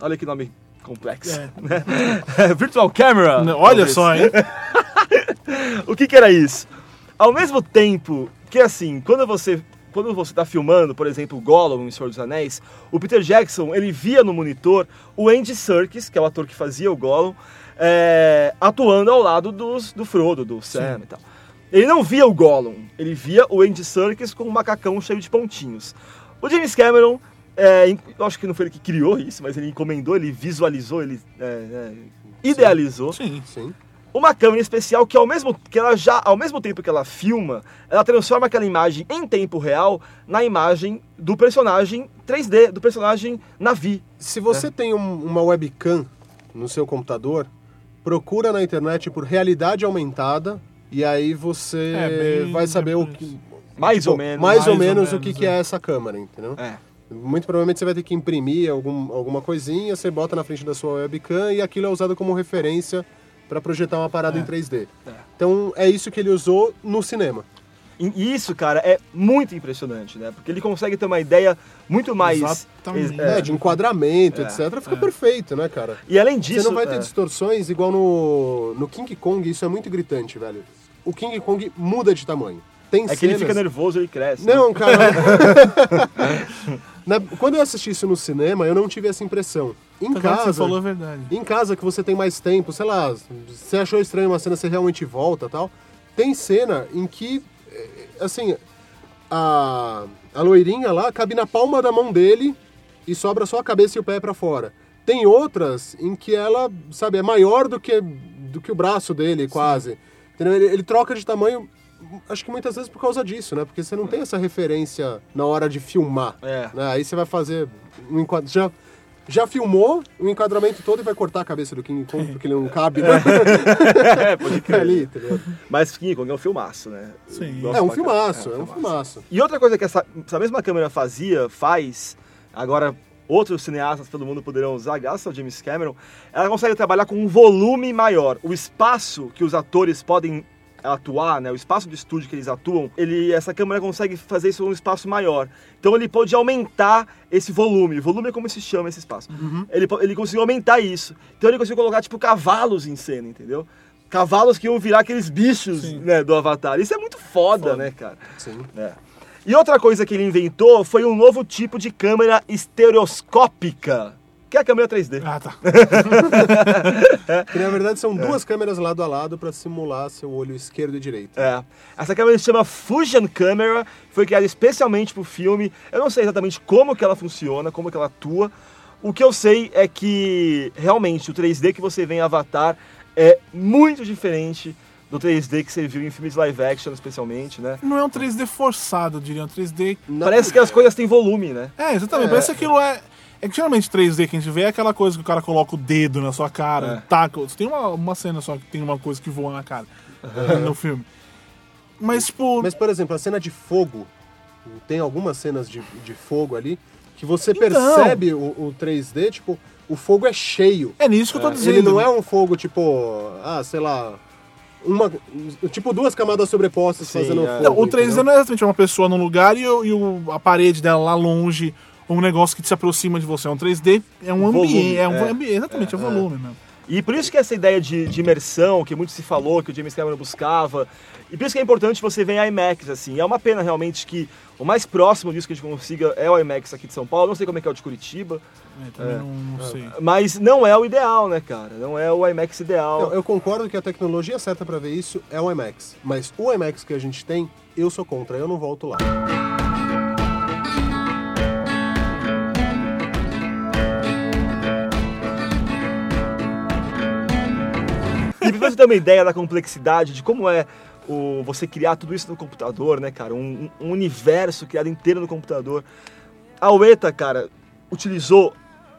Olha que nome complexo. É. né? [laughs] Virtual camera. Olha talvez. só, hein? [laughs] O que, que era isso? Ao mesmo tempo que assim, quando você quando você está filmando, por exemplo, o Gollum em Senhor dos Anéis, o Peter Jackson ele via no monitor o Andy Serkis, que é o ator que fazia o Gollum, é, atuando ao lado dos, do Frodo, do Sam e tal. Ele não via o Gollum, ele via o Andy Serkis com um macacão cheio de pontinhos. O James Cameron, é, eu acho que não foi ele que criou isso, mas ele encomendou, ele visualizou, ele é, é, idealizou Sim. Sim. uma câmera especial que ao mesmo que ela já ao mesmo tempo que ela filma, ela transforma aquela imagem em tempo real na imagem do personagem 3D, do personagem Navi. Se você tem um- uma webcam no seu computador, procura na internet por realidade aumentada e aí você É, vai saber o que. Mais tipo, ou menos. Mais, ou mais ou menos o menos, que, que é. é essa câmera, entendeu? É. Muito provavelmente você vai ter que imprimir algum, alguma coisinha, você bota na frente da sua webcam e aquilo é usado como referência para projetar uma parada em 3D. Então é isso que ele usou no cinema. E isso, cara, é muito impressionante, né? Porque ele consegue ter uma ideia muito mais Exatamente. É, de enquadramento, É, etc. Fica perfeito, né, cara? E além disso, Você não vai ter é, distorções igual no, no King Kong, isso é muito gritante, velho. O King Kong muda de tamanho. Tem é que ele cenas... fica nervoso, ele cresce. né? Não, cara. [laughs] Na- Quando eu assisti isso no cinema, eu não tive essa impressão. Em que casa, você falou a verdade. em casa que você tem mais tempo, sei lá, você achou estranho uma cena, você realmente volta tal. Tem cena em que é, assim, a, a loirinha lá cabe na palma da mão dele e sobra só a cabeça e o pé pra fora. Tem outras em que ela, sabe, é maior do que, do que o braço dele, quase. Ele, ele troca de tamanho, acho que muitas vezes por causa disso, né? Porque você não tem essa referência na hora de filmar. É. né? Aí você vai fazer um enquadro. Já, já filmou o enquadramento todo e vai cortar a cabeça do King Kong porque ele não cabe né? [laughs] É, pode crer. ali, entendeu? Mas King Kong é um filmaço, né? Sim. É um filmaço, caralho. é um filmaço. E outra coisa que essa, essa mesma câmera fazia, faz, agora outros cineastas pelo mundo poderão usar, graças ao James Cameron, ela consegue trabalhar com um volume maior. O espaço que os atores podem atuar, né, o espaço de estúdio que eles atuam, ele, essa câmera consegue fazer isso num espaço maior. Então ele pode aumentar esse volume. Volume é como se chama esse espaço. Ele, po- ele conseguiu aumentar isso. Então ele conseguiu colocar, tipo, cavalos em cena, entendeu? Cavalos que iam virar aqueles bichos né, do Avatar. Isso é muito foda, né, cara? Sim. É. E outra coisa que ele inventou foi um novo tipo de câmera estereoscópica, que é a câmera 3D. Ah, tá. [laughs] Que na verdade são duas câmeras lado a lado para simular seu olho esquerdo e direito. É. Essa câmera se chama Fusion Camera, foi criada especialmente pro filme. Eu não sei exatamente como que ela funciona, como que ela atua. O que eu sei é que realmente o 3D que você vê em Avatar é muito diferente do 3D que você viu em filmes live action, especialmente, né? Não é um 3D forçado, eu diria. Um 3D. Parece que as coisas têm volume, né? É, exatamente. É. Parece que aquilo é. É que geralmente 3D que a gente vê é aquela coisa que o cara coloca o dedo na sua cara, taca. Tem uma, uma cena só que tem uma coisa que voa na cara no filme. Mas, tipo. Mas, por exemplo, a cena de fogo, tem algumas cenas de, de fogo ali, que você Então. percebe o, o 3D, tipo, o fogo é cheio. É nisso que eu tô dizendo. Ele não é um fogo, tipo, ah, sei lá, uma, tipo duas camadas sobrepostas Sim, fazendo é. fogo. Não, o 3D entendeu? não é exatamente uma pessoa num lugar e, e o- a parede dela lá longe, um negócio que se aproxima de você. É um 3D, é um ambiente. É um é. ambiente, exatamente, é, volume mesmo. E por isso que essa ideia de, de imersão, que muito se falou, que o James Cameron buscava, e por isso que é importante você ver em IMAX, assim. É uma pena realmente que o mais próximo disso que a gente consiga é o IMAX aqui de São Paulo. Não sei como é que é o de Curitiba, É, também não, não sei. mas não é o ideal, né, cara? Não é o IMAX ideal. Não, eu concordo que a tecnologia certa pra ver isso é o IMAX. Mas o IMAX que a gente tem, eu sou contra, eu não volto lá. E pra você ter uma ideia da complexidade de como é o, você criar tudo isso no computador, né, cara? Um, um universo criado inteiro no computador. A UETA, cara, utilizou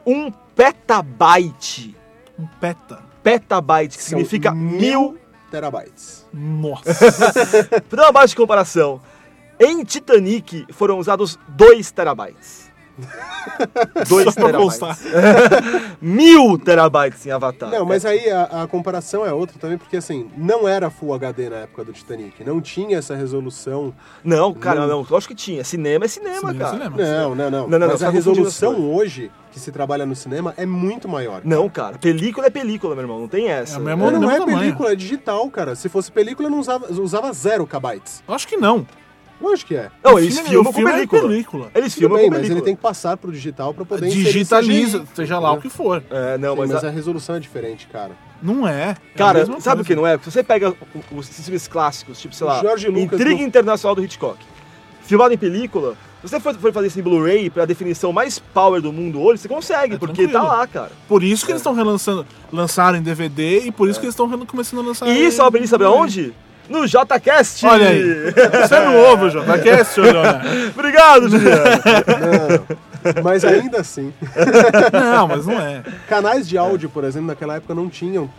um petabyte. Um peta. Petabyte, que São significa mil terabytes. Nossa. [laughs] Pra dar uma base de comparação, em Titanic foram usados 2 terabytes. [laughs] 2 Só pra terabytes. [laughs] Mil terabytes em Avatar. Não, mas aí a, a comparação é outra também, porque assim, não era Full HD na época do Titanic. Não tinha essa resolução. Não, cara, não. Lógico que tinha. Cinema é cinema, Cinema é cara. cinema. Não, não, não. Não, não, não, mas a resolução hoje que se trabalha no cinema é muito maior. Não, cara. Película é película, meu irmão. Não tem essa. É o mesmo- Não, não é tamanho. película, é digital, cara. Se fosse película, não usava, usava zero kbytes. Acho que não. Lógico que é. Não, O eles filmam o com é película. película. Eles filmam bem, com mas película. ele tem que passar pro digital pra poder Digitaliza, CGI. seja lá o que for. É, não, Sim, mas... mas a- a resolução é diferente, cara. Não é. É Cara, mesma sabe o que não é? Se você pega os filmes clássicos, tipo, sei lá, Intriga no- Internacional do Hitchcock, filmado em película, se você for, for fazer esse Blu-ray pra definição mais power do mundo hoje, você consegue, É porque tá tranquilo. lá, cara. Por isso que eles estão relançando, lançaram em DVD e por isso que eles estão começando a lançar. E isso, em ó, sabe Blu-ray. aonde? No JCast! Olha aí. Você. Tá aqui, senhor Leonardo. [laughs] Obrigado, Juliano! Não. Mas ainda assim, Não, mas não é. canais de áudio, por exemplo, naquela época não tinham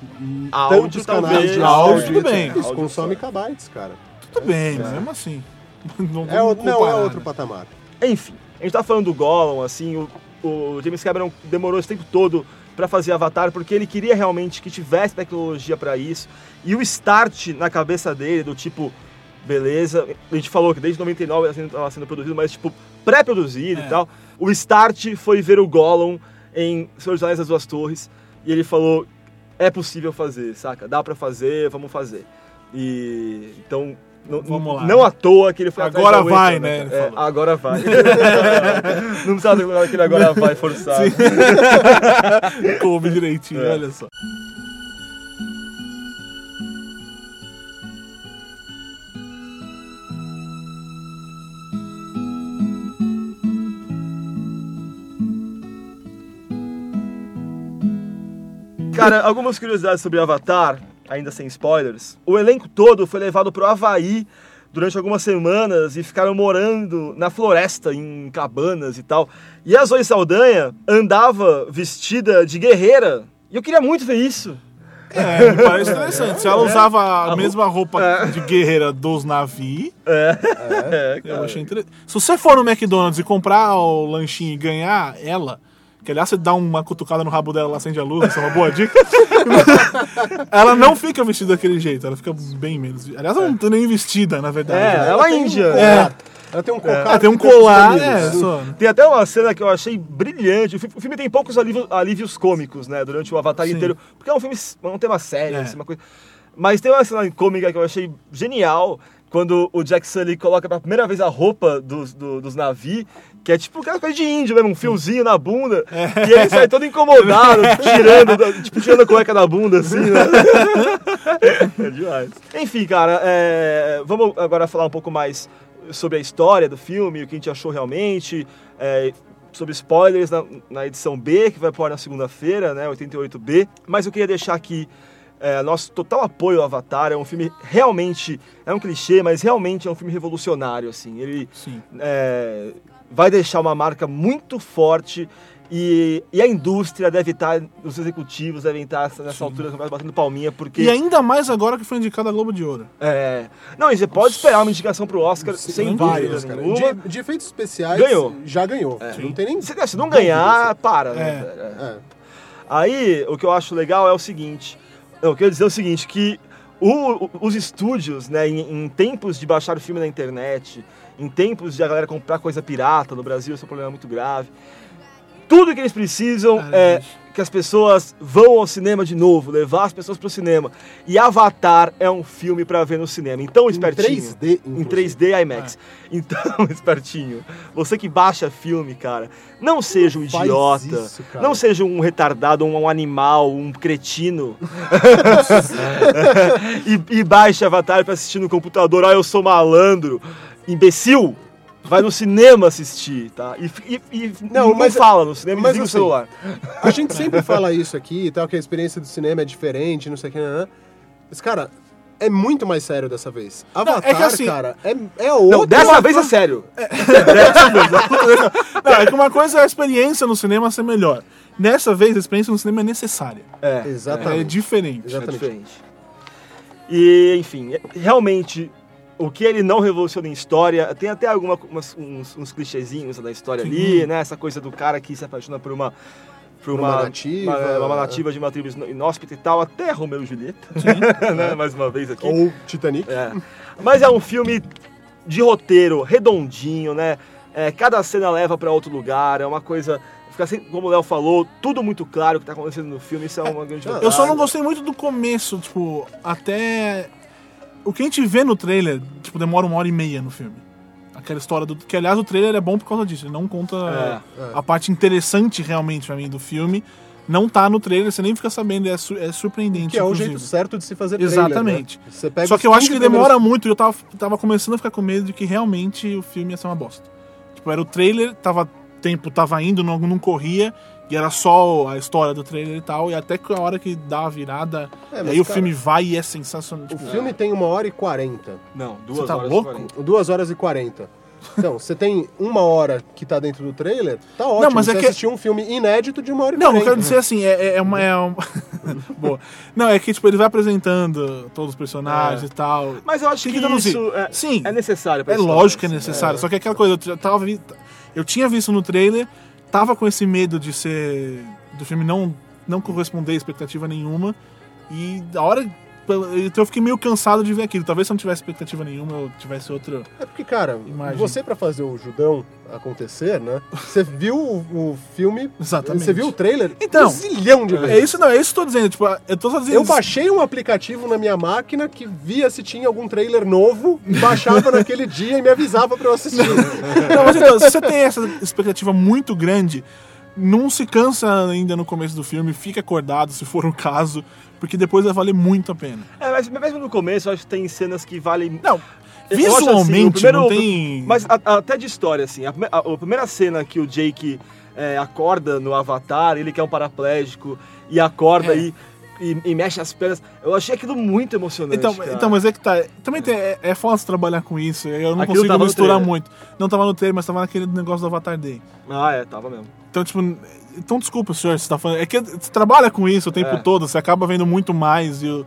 Áudio, tantos talvez. canais de Áudio, áudio. tudo bem. Isso consome kbytes, cara. Tudo bem, mas mesmo assim. [laughs] Não, É, o- vamos não é outro né? patamar. Enfim, a gente tá falando do Gollum, assim, o, o James Cameron demorou esse tempo todo pra fazer Avatar, porque ele queria realmente que tivesse tecnologia pra isso. E o start na cabeça dele, do tipo, beleza, a gente falou que desde 99 estava sendo, sendo produzido, mas tipo, pré-produzido É. e tal. O start foi ver o Gollum em Senhor dos Anéis das Duas Torres, e ele falou, é possível fazer, saca? Dá pra fazer, vamos fazer. E então... Não, Vamos lá. Não à toa que ele foi né? Né, é, Agora vai, né? É, agora vai. não precisava ter que aquele agora vai forçado. [laughs] Coube direitinho, é. olha só. Cara, algumas curiosidades sobre Avatar ainda sem spoilers. O elenco todo foi levado pro Havaí durante algumas semanas e ficaram morando na floresta, em cabanas e tal. E a Zoe Saldanha andava vestida de guerreira. E eu queria muito ver isso. É, me parece interessante. Se ela usava a mesma roupa de guerreira dos navios, É, eu achei interessante. Se você for no McDonald's e comprar o lanchinho e ganhar ela, que aliás você dá uma cutucada no rabo dela, ela acende a luz, essa é uma boa dica. [laughs] ela não fica vestida daquele jeito, ela fica bem menos. Aliás, ela não tá nem vestida, na verdade. É, ela é índia. colar. Ela tem um colar. Ela tem um colar, é, só. Tem até uma cena que eu achei brilhante. O fi- o filme tem poucos alívios, alívios cômicos, né? Durante o Avatar Sim. inteiro. Porque é um filme, é um tema sério, É. assim, uma coisa. Mas tem uma cena cômica que eu achei genial. Quando o Jack Sully coloca pela primeira vez a roupa dos, do- dos navios, que é tipo aquela coisa de índio mesmo, um fiozinho na bunda. E ele sai todo incomodado, [laughs] tirando, tipo, tirando a cueca da bunda, assim, né? é demais. Enfim, cara, é, vamos agora falar um pouco mais sobre a história do filme, o que a gente achou realmente, é, sobre spoilers na, na edição B, que vai pôr na segunda-feira, né, 88B. Mas eu queria deixar aqui é, nosso total apoio ao Avatar. É um filme realmente, é um clichê, mas realmente é um filme revolucionário, assim. Ele Sim. é, vai deixar uma marca muito forte e, e a indústria deve estar, os executivos devem estar nessa altura batendo palminha, porque... E ainda mais agora que foi indicada a Globo de Ouro. É, não, e você pode esperar uma indicação pro Oscar sem Vários, dúvida cara. De, de efeitos especiais, Ganhou. já ganhou. Não tem nem. Se, não ganhar, para, né? É. velho? É. Aí, o que eu acho legal é o seguinte. Não, eu quero dizer o seguinte, que o- os estúdios, né, em, em tempos de baixar o filme na internet, em tempos de a galera comprar coisa pirata no Brasil, esse é um problema muito grave. Tudo que eles precisam é que as pessoas vão ao cinema de novo, levar as pessoas pro cinema. E Avatar é um filme pra ver no cinema. Então, espertinho. 3D, Em inclusive. 3D IMAX. Então, [laughs] espertinho, você que baixa filme, cara, não seja um faz idiota, isso, não seja um retardado, um, um animal, um cretino. [laughs] e, e baixe Avatar pra assistir no computador. Ah, eu sou malandro. Imbecil! Vai no cinema assistir, tá? E, e, e Não, não, mas- fala no cinema mas desliga o assim, celular. A gente sempre fala isso aqui e tal, que a experiência do cinema é diferente, não sei o que, né? Mas, cara, é muito mais sério dessa vez. Avatar, é que assim- cara, é, é outro. Não, dessa vez é sério. [laughs] Não, é que uma coisa é a experiência no cinema ser melhor. Nessa vez, a experiência no cinema é necessária. É, É Exatamente. diferente. é Exatamente. diferente. E, enfim, é- realmente, o que ele não revoluciona em história, tem até alguma, umas- uns, uns clichêzinhos da história ali, né? Essa coisa do cara que se apaixona por uma... Por uma uma, nativa, uma, uma é. nativa de uma tribo inóspita e tal, até Romeu e Julieta, [laughs] né? mais uma vez aqui. Ou Titanic. É. Mas é um filme de roteiro redondinho, né? É, cada cena leva pra outro lugar, é uma coisa. Fica assim, como o Léo falou, tudo muito claro o que tá acontecendo no filme, isso é uma grande Eu Eu só não gostei muito do começo, tipo, até. O que a gente vê no trailer, tipo, demora uma hora e meia no filme. Aquela história do. Que aliás o trailer é bom por causa disso, ele não conta É, a parte interessante realmente pra mim do filme. Não tá no trailer, você nem fica sabendo, é, su- é surpreendente. Que é o inclusive. jeito certo de se fazer trailer, Exatamente. né? Você pega Só que eu acho 15 que demora primeiros- muito e eu tava, tava começando a ficar com medo de que realmente o filme ia ser uma bosta. Tipo, era o trailer, tava, tempo tava indo, não, não corria, e era só a história do trailer e tal, e até que a hora que dá a virada, É, e mas, aí o cara, filme vai e é sensacional. O Tipo, filme tem uma hora e quarenta. Não, duas Você tá horas e louco? 40. Duas horas e quarenta. Então, você tem uma hora que tá dentro do trailer, tá ótimo. mas é você que- assistiu um filme inédito de uma hora e Não, eu quarenta. quero dizer assim, é, é- é uma. É uma... [laughs] Boa. Não, é que tipo, ele vai apresentando todos os personagens É. e tal. Mas eu acho Tem que, que isso é, Sim. é necessário pra É história, lógico que é assim. necessário. Só que aquela coisa, eu já tava vi- eu tinha visto no trailer, tava com esse medo de ser do filme não não corresponder a expectativa nenhuma e a hora então eu fiquei meio cansado de ver aquilo. Talvez se eu não tivesse expectativa nenhuma, eu tivesse outro. É porque, cara, Imagem. você pra fazer o Judão acontecer, né? Você viu o, o filme, Exatamente. você viu o trailer Então, um zilhão de vezes. É isso, não, é isso que eu tô dizendo. Tipo, eu tô só dizendo. Eu baixei um aplicativo na minha máquina que via se tinha algum trailer novo baixava [laughs] naquele dia e me avisava pra eu assistir. Não, mas então, se você tem essa expectativa muito grande, não se cansa ainda no começo do filme, fica acordado se for o caso, porque depois vai valer muito a pena. É, mas mesmo no começo, eu acho que tem cenas que valem. Não, assim, visualmente o primeiro- não tem. Mas a- até de história, assim, a, a- a primeira cena que o Jake é, acorda no Avatar, ele que é um paraplégico, e acorda É. e, e, e mexe as pernas. Eu achei aquilo muito emocionante. Então, cara. então, mas é que tá. Também tem- é, é fácil trabalhar com isso. Eu não Aquilo consigo misturar muito. Não tava no trailer, mas tava naquele negócio do Avatar Day. Ah, é, tava mesmo. Então, tipo, então desculpa, senhor, você tá falando. É que você trabalha com isso o tempo É. todo, você acaba vendo muito mais e. o-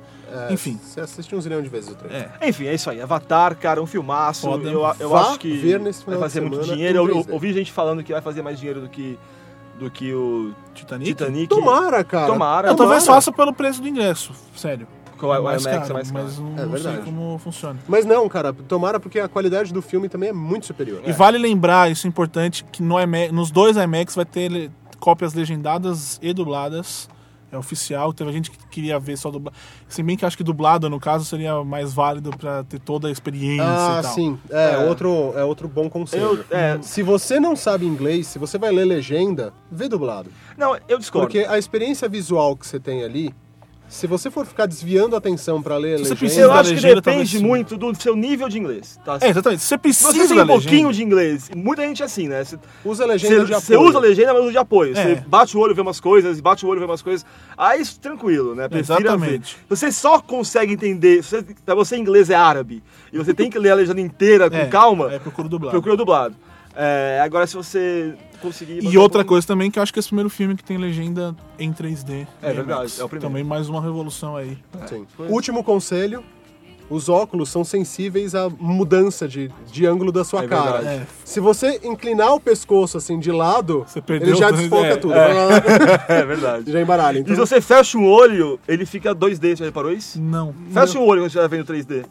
É, Enfim. Você assiste um zilhão de vezes o trailer. É. Enfim, é isso aí. Avatar, cara, um filmaço. Foda. Eu, eu acho que ver nesse vai fazer muito dinheiro. Eu, eu 3D. ouvi gente falando que vai fazer mais dinheiro do que, do que o Titanic? Titanic. Tomara, cara. Tomara. Não, talvez faça pelo preço do ingresso, sério. O É IMAX mais é mais caro. mas não, É não sei como funciona. Mas não, cara, tomara porque a qualidade do filme também é muito superior. E vale lembrar, isso é importante, que no IMAX, nos dois IMAX vai ter cópias legendadas e dubladas. É oficial, teve gente que queria ver só dublado. Se bem que acho que dublado, no caso, seria mais válido pra ter toda a experiência Ah, e tal. sim. É, É. Outro, é outro bom conselho. Eu- é. Se você não sabe inglês, se você vai ler legenda, vê dublado. Não, eu discordo. Porque a experiência visual que você tem ali, se você for ficar desviando a atenção pra ler Se você legenda... precisa eu acho que legenda, depende muito do seu nível de inglês. Tá? É, exatamente. Se você precisa você tem da um pouquinho de inglês, muita gente é assim, né? Você, Usa a legenda de você, apoio. você usa a legenda, mas usa de apoio. É. Você bate o olho, vê umas coisas, bate o olho, vê umas coisas. Aí, isso, tranquilo, né? Prefira Exatamente. ver. Você só consegue entender, se você, pra você inglês é árabe, e você tem que ler a legenda inteira com É, calma, é, procura dublado. procura dublado. É, agora, se você conseguir... E outra coisa também, que eu acho que esse primeiro filme que tem legenda em 3D. É em verdade, é o primeiro. Também mais uma revolução aí. Sim. Último conselho. Os óculos são sensíveis à mudança de, de ângulo da sua É cara. verdade. É. Se você inclinar o pescoço assim de lado, Você perdeu ele já o- desfoca é, tudo. [laughs] [laughs] É verdade. já embaralha. E Então, se você fecha um olho, ele fica 2D, você já reparou isso? Não. Fecha um olho quando você estiver vendo 3D.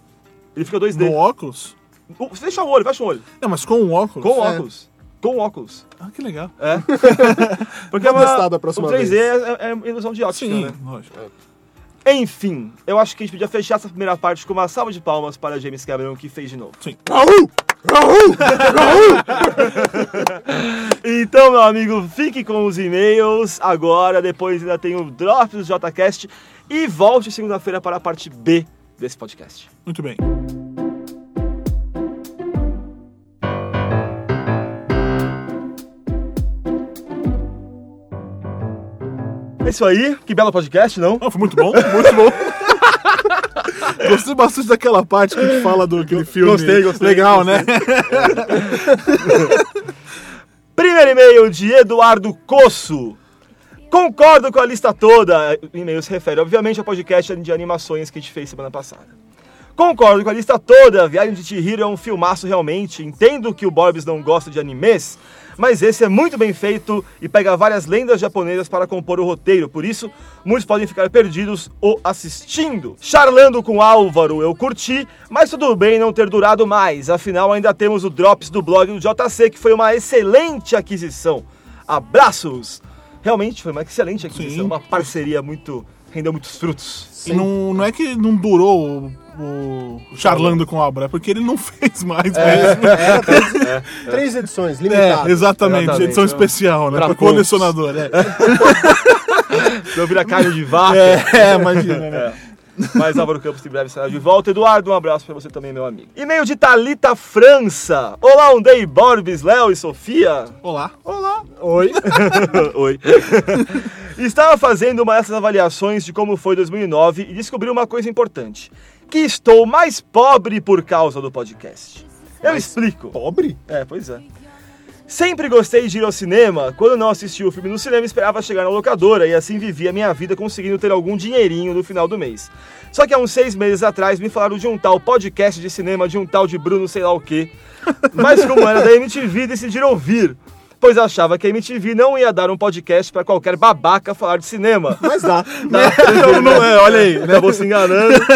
Ele fica 2D. No óculos? O- Fecha o olho, fecha o olho. Não, mas com o óculos? Com É. óculos. Com óculos. Ah, que legal. É. [laughs] Porque Vou testar da próxima o 3D vez. É, é ilusão de ótica, Sim, né? lógico. Enfim, eu acho que a gente podia fechar essa primeira parte com uma salva de palmas para James Cameron, que fez de novo. Sim. [laughs] Então, meu amigo, fique com os e-mails agora, depois ainda tem o Drops do JCast e volte segunda-feira para a parte B desse podcast. Muito bem. É isso aí, que belo podcast, não? Ah, foi muito bom, muito bom. [laughs] Gostei bastante daquela parte que a gente fala do aquele filme. Gostei, gostei, Legal, né? [laughs] Primeiro e-mail de Eduardo Coço. Concordo com a lista toda. O e-mail se refere, obviamente, ao podcast de animações que a gente fez semana passada. Concordo com a lista toda. Viagem de Chihiro é um filmaço realmente. Entendo que o Borbs não gosta de animes, mas esse é muito bem feito e pega várias lendas japonesas para compor o roteiro. Por isso, muitos podem ficar perdidos o assistindo. Charlando com Álvaro, eu curti, mas tudo bem não ter durado mais. Afinal, ainda temos o Drops do blog do JC, que foi uma excelente aquisição. Abraços! Realmente foi uma excelente aquisição, Sim. uma parceria muito. rendeu muitos frutos. E não, não é que não durou o, o Charlando com a obra, é porque ele não [laughs] fez mais mesmo. [laughs] três edições, É, limitadas. exatamente, Exatamente. edição especial, né? Pra colecionador, é. [laughs] Não vira carne de vaca. É, imagina, né? Mas Álvaro Campos em breve será de volta. Eduardo, um abraço pra você também, meu amigo. E-mail de Thalita França. Olá, um day, Borbs, Léo e Sofia. Olá. Olá. Oi. Oi. Estava fazendo uma dessas avaliações de como foi 2009 e descobri uma coisa importante. Que estou mais pobre por causa do podcast. Eu explico. Pobre? É, pois é. Sempre gostei de ir ao cinema. Quando não assistia o filme no cinema, esperava chegar na locadora e assim vivia minha vida conseguindo ter algum dinheirinho no final do mês. Só que há uns seis meses atrás me falaram de um tal podcast de cinema de um tal de Bruno sei lá o quê. Mas como era da MTV, decidiram ouvir. Pois achava que a MTV não ia dar um podcast pra qualquer babaca falar de cinema. Mas dá. [laughs] Então, não é, olha aí, né? Acabou se enganando. [laughs]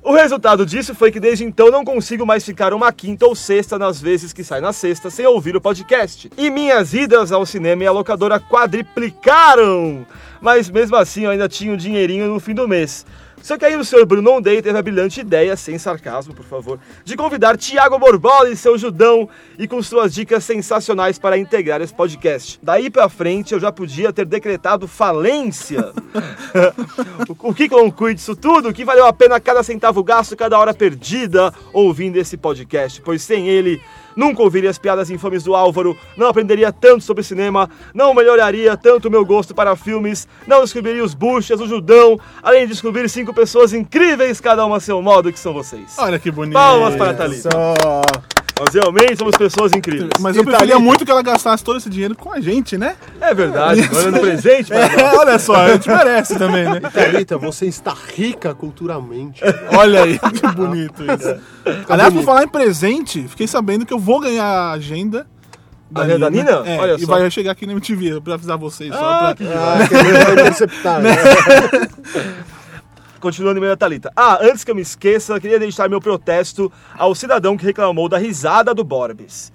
O resultado disso foi que desde então não consigo mais ficar uma quinta ou sexta nas vezes que sai na sexta sem ouvir o podcast. E minhas idas ao cinema e à locadora quadriplicaram! Mas mesmo assim eu ainda tinha um dinheirinho no fim do mês. Só que aí o senhor Bruno Ondei teve a brilhante ideia, sem sarcasmo, por favor, de convidar Tiago Borbola e seu Judão e com suas dicas sensacionais para integrar esse podcast. Daí pra frente eu já podia ter decretado falência. [laughs] o que conclui disso tudo? Que valeu a pena cada centavo gasto, cada hora perdida ouvindo esse podcast, pois sem ele nunca ouviria as piadas infames do Álvaro, não aprenderia tanto sobre cinema, não melhoraria tanto o meu gosto para filmes, não descobriria os buchas, o judão, além de descobrir cinco pessoas incríveis, cada uma a seu modo, que são vocês. Olha que bonito. Palmas para a Thalita. Só. Nós realmente somos pessoas incríveis. Mas eu preferia muito que ela gastasse todo esse dinheiro com a gente, né? É verdade, mandando presente. [laughs] É, olha só, a gente merece também, né? Thalita, você está rica culturalmente. [laughs] Olha aí, que bonito isso. Aliás, por falar em presente, fiquei sabendo que eu vou ganhar a agenda. A agenda da Nina? É, Olha e só. vai chegar aqui na MTV, pra avisar vocês. só Ah, pra... que Ah, que vai interceptar. [laughs] né? Continuando em meio da Thalita. Ah, antes que eu me esqueça, queria deixar meu protesto ao cidadão que reclamou da risada do Borbes.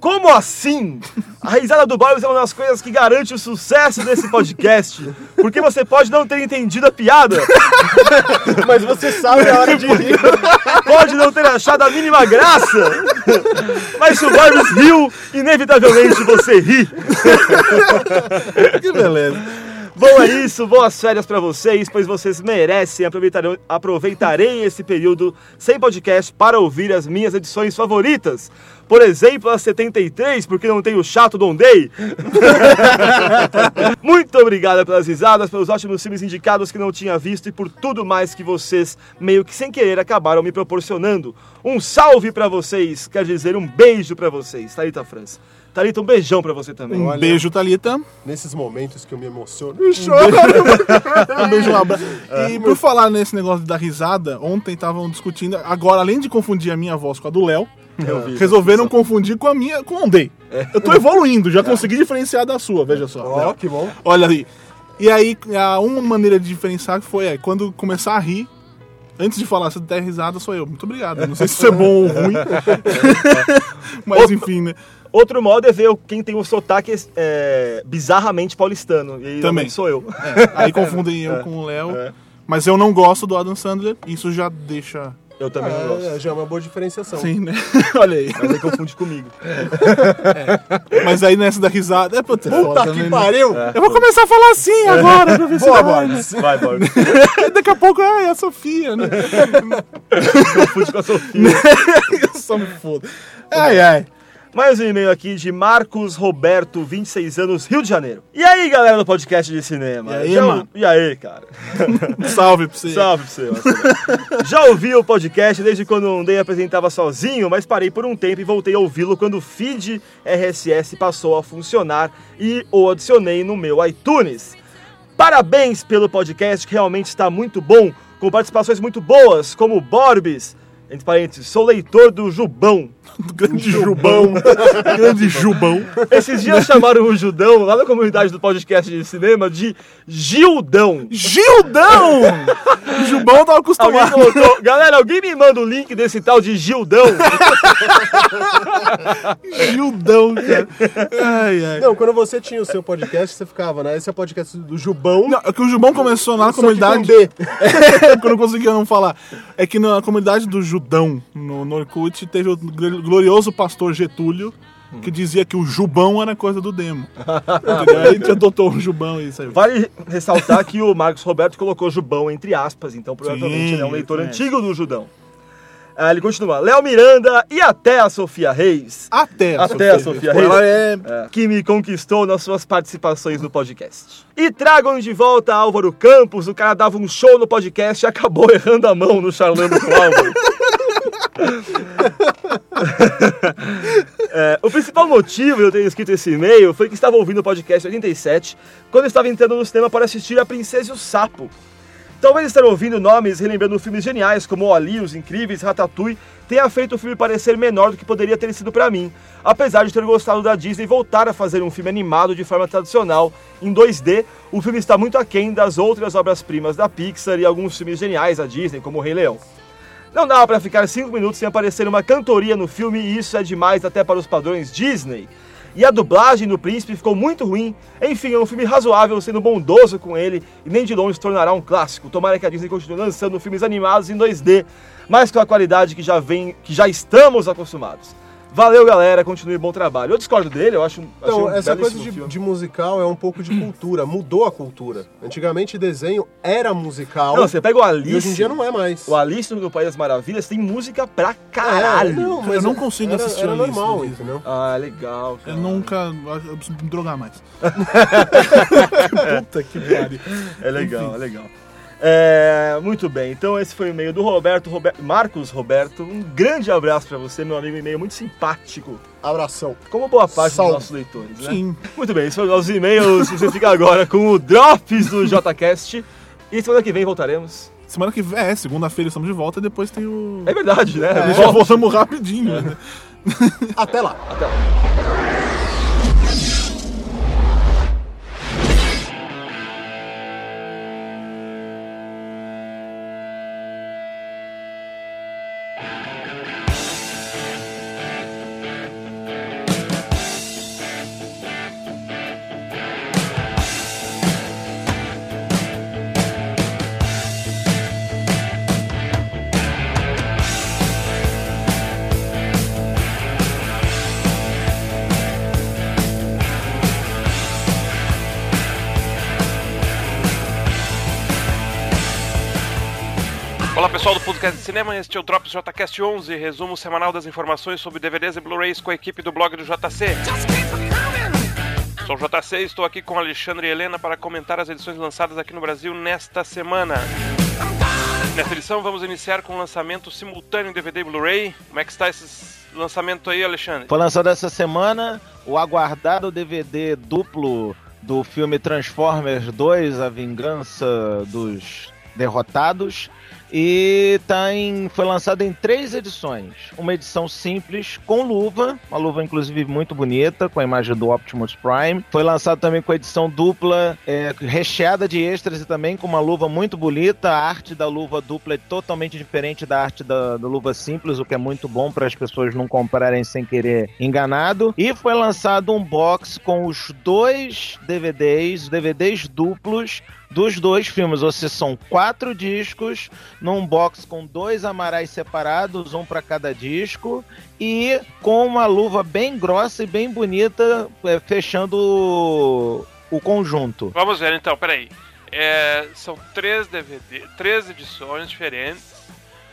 Como assim? A risada do Borbes é uma das coisas que garante o sucesso desse podcast. Porque você pode não ter entendido a piada, [laughs] Mas você sabe a hora de rir. pode não ter achado a mínima graça. Mas se o Borbes riu, inevitavelmente você ri. [laughs] Que beleza. Bom, é isso. Boas férias pra vocês, pois vocês merecem. Aproveitarem, aproveitarei esse período sem podcast para ouvir as minhas edições favoritas. Por exemplo, a 73, porque não tem o chato do Day. [laughs] Muito obrigado pelas risadas, pelos ótimos filmes indicados que não tinha visto e por tudo mais que vocês, meio que sem querer, acabaram me proporcionando. Um salve pra vocês, quer dizer, um beijo pra vocês. Thalita França. Thalita, um beijão pra você também. Um beijo, Thalita. Nesses momentos que eu me emociono. Um beijo, [laughs] um abraço. É. E por falar nesse negócio da risada, ontem estavam discutindo. Agora, além de confundir a minha voz com a do Léo, vi. resolveram confundir com a minha, com o Ondei. Eu tô evoluindo, já consegui diferenciar da sua, veja só. Ó, Léo. que bom. Olha aí. E aí, a uma maneira de diferenciar foi é, quando começar a rir, antes de falar se der risada, sou eu. Muito obrigado. Não sei se isso é bom ou ruim. [laughs] Mas enfim, né? Outro modo é ver quem tem o sotaque é, bizarramente paulistano. E Também. sou eu. É, [laughs] aí confundem eu com o Léo. Mas eu não gosto do Adam Sandler, isso já deixa. Eu também não gosto. É, já é uma boa diferenciação. Sim, né? [laughs] Olha aí. Mas aí confunde comigo. Mas aí nessa da risada. É Puta também, que né? pariu! Eu vou começar a falar assim agora pra ver se Boa, vai, Boris. Vai? [laughs] Daqui a pouco, ah, é a Sofia, né? Confunde com a Sofia. Eu só me foda. Ai, ai. Mais um e-mail aqui de Marcos Roberto, 26 anos, Rio de Janeiro. E aí, galera do podcast de cinema? E aí, Já- mano? E aí, cara? [laughs] Salve pra você. Salve pra você. Marcelo. Já ouvi o podcast desde quando o Ondei apresentava sozinho, mas parei por um tempo e voltei a ouvi-lo quando o feed RSS passou a funcionar e o adicionei no meu iTunes. Parabéns pelo podcast, que realmente está muito bom, com participações muito boas, como o Borbis. Entre parênteses, sou leitor do Jubão. [laughs] Grande Jubão. [laughs] Grande Jubão. Esses dias chamaram o Judão, lá na comunidade do podcast de cinema, de Gildão. Gildão! O Jubão tava Alguém acostumado. colocou. Galera, alguém me manda o link desse tal de Gildão. [laughs] Gildão, cara. Ai, ai. Não, quando você tinha o seu podcast, você ficava, né? Esse é o podcast do Jubão. Não, é que o Jubão começou lá na só que com comunidade. D. É, que eu não conseguia não falar. É que na comunidade do Judão, no, no Orkut, teve o gl- glorioso pastor Getúlio, que dizia que o Jubão era coisa do demo. Aí a gente adotou o Jubão e saiu. Vale ressaltar que o Marcos Roberto colocou Jubão entre aspas, então provavelmente Sim, ele é um leitor é. antigo do Judão. Ah, ele continua. Léo Miranda e até a Sofia Reis. Até a Até a Sofia. Sofia Pô, Reis. Ela é... É, que me conquistou nas suas participações no podcast. E tragam de volta Álvaro Campos, o cara dava um show no podcast e acabou errando a mão no charlando com o Álvaro. [laughs] É, o principal motivo de eu ter escrito esse e-mail foi que estava ouvindo o podcast 87 quando estava entrando no cinema para assistir A Princesa e o Sapo. Talvez estar ouvindo nomes relembrando filmes geniais como Ali, Os Incríveis, Ratatouille tenha feito o filme parecer menor do que poderia ter sido para mim, apesar de ter gostado da Disney voltar a fazer um filme animado de forma tradicional em 2D. O filme está muito aquém das outras obras-primas da Pixar e alguns filmes geniais da Disney, como O Rei Leão. Não dava pra ficar 5 minutos sem aparecer uma cantoria no filme e isso é demais até para os padrões Disney. E a dublagem do príncipe ficou muito ruim. Enfim, é um filme razoável, sendo bondoso com ele e nem de longe se tornará um clássico. Tomara que a Disney continue lançando filmes animados em 2D, mas com a qualidade que já vem, que já estamos acostumados. Valeu, galera. Continue bom trabalho. Eu discordo dele, eu acho. achei Então, um essa coisa de, de musical é um pouco de cultura, mudou a cultura. Antigamente desenho era musical Não, você pega o Alice. e hoje em dia não é mais. O Alice no País das Maravilhas tem música pra caralho. É, não, mas Eu não consigo era, assistir era o Alice, normal, entendeu? Ah, legal. Eu Cara. nunca. Eu preciso me drogar mais. [laughs] Puta que pariu. É legal, é legal. É, muito bem, então esse foi o e-mail do Roberto, Rober- Marcos Roberto. Um grande abraço pra você, meu amigo, e-mail muito simpático, Abração. como boa parte Salve. dos nossos leitores, né? Sim. Muito bem, esses foram os e-mails. Você fica agora com o Drops do JCast. E semana que vem voltaremos. Semana que vem, é, segunda-feira estamos de volta e depois tem o. É verdade, né? É, Volta. voltamos rapidinho. né? [laughs] Até lá. Até lá. Cinema, este é o Drops JCast 11, resumo semanal das informações sobre DVDs e Blu-rays com a equipe do blog do JC. Sou o JC e estou aqui com Alexandre e Helena para comentar as edições lançadas aqui no Brasil nesta semana. Nesta edição vamos iniciar com o lançamento simultâneo em DVD e Blu-ray. Como é que está esse lançamento aí, Alexandre? Foi lançado essa semana o aguardado DVD duplo do filme Transformers 2, A Vingança dos Derrotados. E tá em, foi lançado em três edições. Uma edição simples com luva, uma luva inclusive muito bonita, com a imagem do Optimus Prime. Foi lançado também com a edição dupla, é, recheada de extras e também com uma luva muito bonita. A arte da luva dupla é totalmente diferente da arte da, da luva simples, o que é muito bom para as pessoas não comprarem sem querer enganado. E foi lançado um box com os dois DVDs, DVDs duplos dos dois filmes, ou seja, são quatro discos num box com dois amarais separados, um para cada disco, e com uma luva bem grossa e bem bonita, é, fechando o, o conjunto. Vamos ver então, peraí. É, são três DVD, três edições diferentes.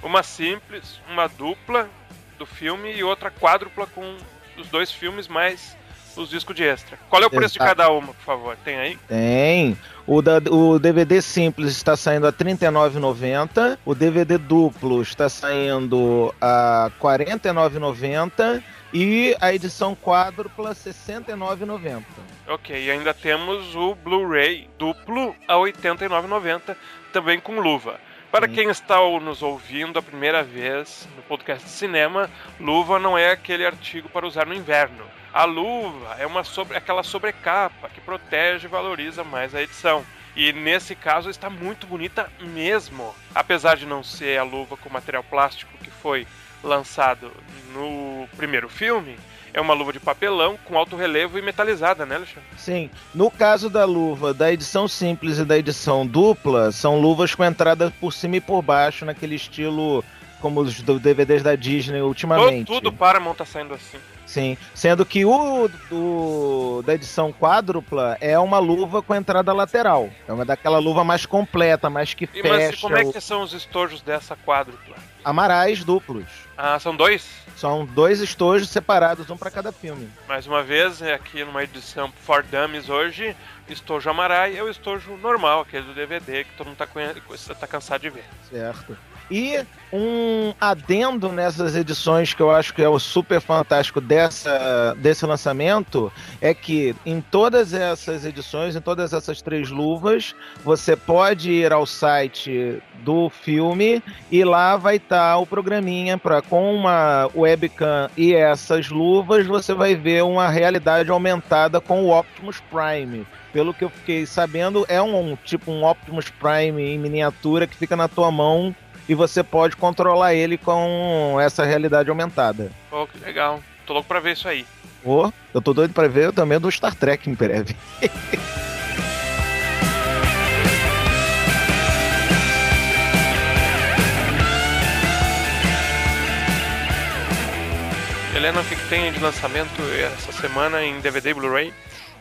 Uma simples, uma dupla do filme e outra quádrupla com os dois filmes mais os discos de extra. Qual é o preço de cada uma, por favor? Tem aí? Tem. O, da- o DVD simples está saindo a R$ 39,90. O DVD duplo está saindo a R$ 49,90. E a edição quádrupla, R$ 69,90. Ok, e ainda temos o Blu-ray duplo a R$ 89,90, também com luva. Para quem está nos ouvindo a primeira vez no podcast de cinema, luva não é aquele artigo para usar no inverno. A luva é uma sobre, aquela sobrecapa que protege e valoriza mais a edição. E nesse caso está muito bonita mesmo. Apesar de não ser a luva com material plástico que foi lançado no primeiro filme, é uma luva de papelão com alto relevo e metalizada, né, Alexandre? Sim, no caso da luva da edição simples e da edição dupla, são luvas com entrada por cima e por baixo, naquele estilo como os DVDs da Disney ultimamente. tudo Paramount tá saindo assim. Sim, sendo que o do, da edição quádrupla é uma luva com entrada lateral. É uma daquela luva mais completa, mais que E, mas fecha. como é que são os estojos dessa quádrupla? Amarais duplos. Ah, são dois? São dois estojos separados, um para cada filme. Mais uma vez, é aqui numa edição For Dummies hoje, estojo Amarai é o estojo normal, aquele do DVD que todo mundo tá, conhe- tá cansado de ver. Certo. E um adendo nessas edições que eu acho que é o super fantástico dessa, desse lançamento é que em todas essas edições, em todas essas três luvas, você pode ir ao site do filme e lá vai estar o programinha para com uma webcam e essas luvas você vai ver uma realidade aumentada com o Optimus Prime. Pelo que eu fiquei sabendo, é um, um tipo um Optimus Prime em miniatura que fica na tua mão e você pode controlar ele com essa realidade aumentada. Pô, que legal. Tô louco pra ver isso aí. Ô, eu tô doido pra ver também do Star Trek em breve. [laughs] Helena, o que, que tem de lançamento essa semana em DVD e Blu-ray?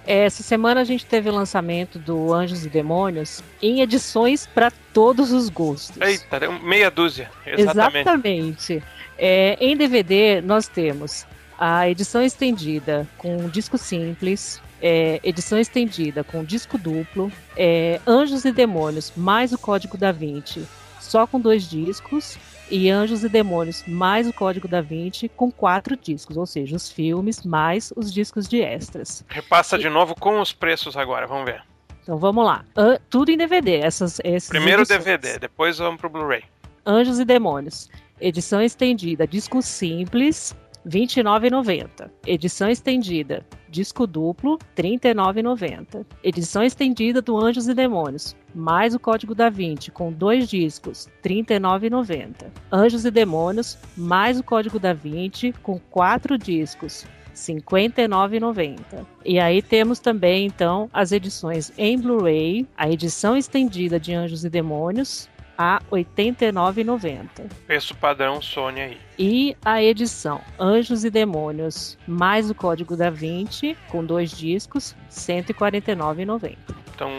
Essa semana a gente teve o lançamento do Anjos e Demônios em edições para todos os gostos. Eita, meia dúzia. Exatamente. Exatamente. É, em DVD nós temos a edição estendida com disco simples, é, edição estendida com disco duplo, é, Anjos e Demônios mais o Código da Vinci só com dois discos e Anjos e Demônios mais o Código da Vinci com quatro discos, ou seja, os filmes mais os discos de extras. Repassa de novo com os preços agora, vamos ver. Então vamos lá. An- tudo em DVD. Essas, essas Primeiro edições. DVD, depois vamos pro Blu-ray. Anjos e Demônios. Edição estendida, disco simples, R$ 29,90. Edição estendida, disco duplo, R$ 39,90. Edição estendida do Anjos e Demônios, mais o Código da Vinci, com dois discos, R$ 39,90. Anjos e Demônios, mais o Código da Vinci, com quatro discos, R$ 59,90. E aí temos também, então, as edições em Blu-ray, a edição estendida de Anjos e Demônios, a R$ 89,90. Preço padrão Sony aí. E a edição Anjos e Demônios, mais o Código da Vinci, com dois discos, R$ 149,90. Então,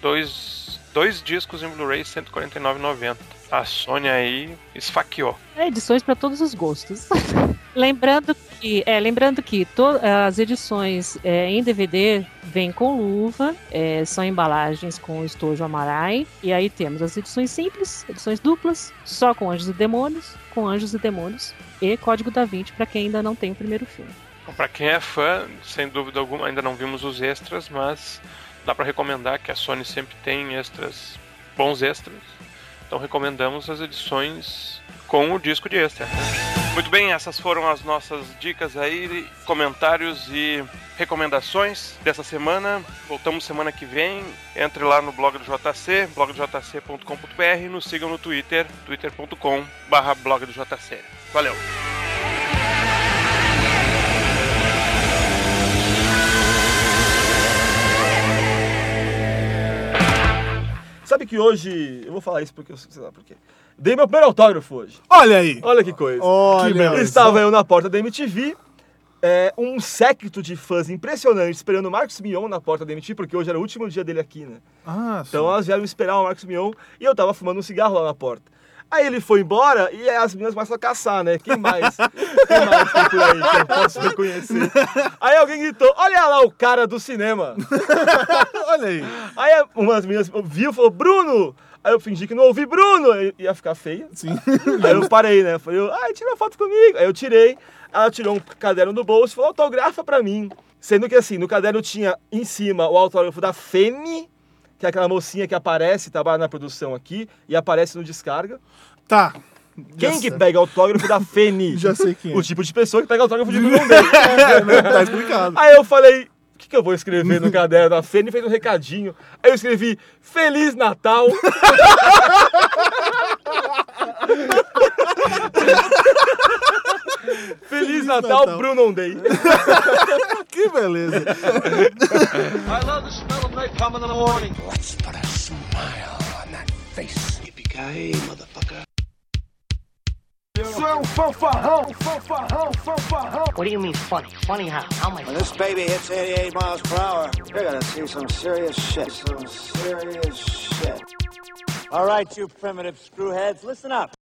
dois, dois discos em Blu-ray, R$ 149,90. A Sony aí esfaqueou. É, edições para todos os gostos. [laughs] lembrando que, é, lembrando que as edições é, em DVD vêm com luva, é, são embalagens com estojo amarai, e aí temos as edições simples, edições duplas, só com Anjos e Demônios, com Anjos e Demônios e Código da Vinci para quem ainda não tem o primeiro filme. Pra quem é fã, sem dúvida alguma, ainda não vimos os extras, mas dá pra recomendar que a Sony sempre tem extras, bons extras. Então recomendamos as edições com o disco de extra. né? Muito bem, essas foram as nossas dicas aí, comentários e recomendações dessa semana. Voltamos semana que vem. Entre lá no blog do JC, blogdojc.com.br e nos sigam no Twitter, twitter.com/barra blog do JC. Valeu! Sabe que hoje. Eu vou falar isso porque eu sei lá por quê. Dei meu primeiro autógrafo hoje. Olha aí. Olha que coisa. Olha Que beleza. Estava eu na porta da MTV. é, um séquito de fãs impressionante esperando o Marcos Mion na porta da MTV, porque hoje era o último dia dele aqui, né? Ah, Então elas vieram esperar o Marcos Mion e eu tava fumando um cigarro lá na porta. Aí ele foi embora e as meninas começam a caçar, né? Quem mais? [laughs] Quem mais tem por aí que eu posso reconhecer? Aí alguém gritou: Olha lá o cara do cinema! [laughs] Olha aí. Aí umas meninas viu e falou: Bruno! Aí eu fingi que não ouvi Bruno! Aí ia ficar feia. Sim. [laughs] Aí eu parei, né? Falei: Ai, tira uma foto comigo! Aí eu tirei, ela tirou um caderno do bolso e falou: Autografa pra mim. Sendo que assim, no caderno tinha em cima o autógrafo da Fene, que é aquela mocinha que aparece, trabalha na produção aqui e aparece no descarga. Tá. Quem Já que sei. pega autógrafo da Fene? [laughs] Já sei quem é. O tipo de pessoa que pega autógrafo de [laughs] Bruno tá explicado. Aí eu falei, que, que eu vou escrever no caderno da Fene? Fez um recadinho. Aí eu escrevi, Feliz Natal. [laughs] Feliz Natal, Natal. Bruno Day. [laughs] Que beleza. [laughs] I love the smell of napalm in the morning. Let's put a smile on that face. Yippee-ki-yay, motherfucker. What do you mean funny? Funny how? How am I When this baby hits 88 miles per hour, you're gonna see some serious shit. Some serious shit. All right, you primitive screwheads, listen up.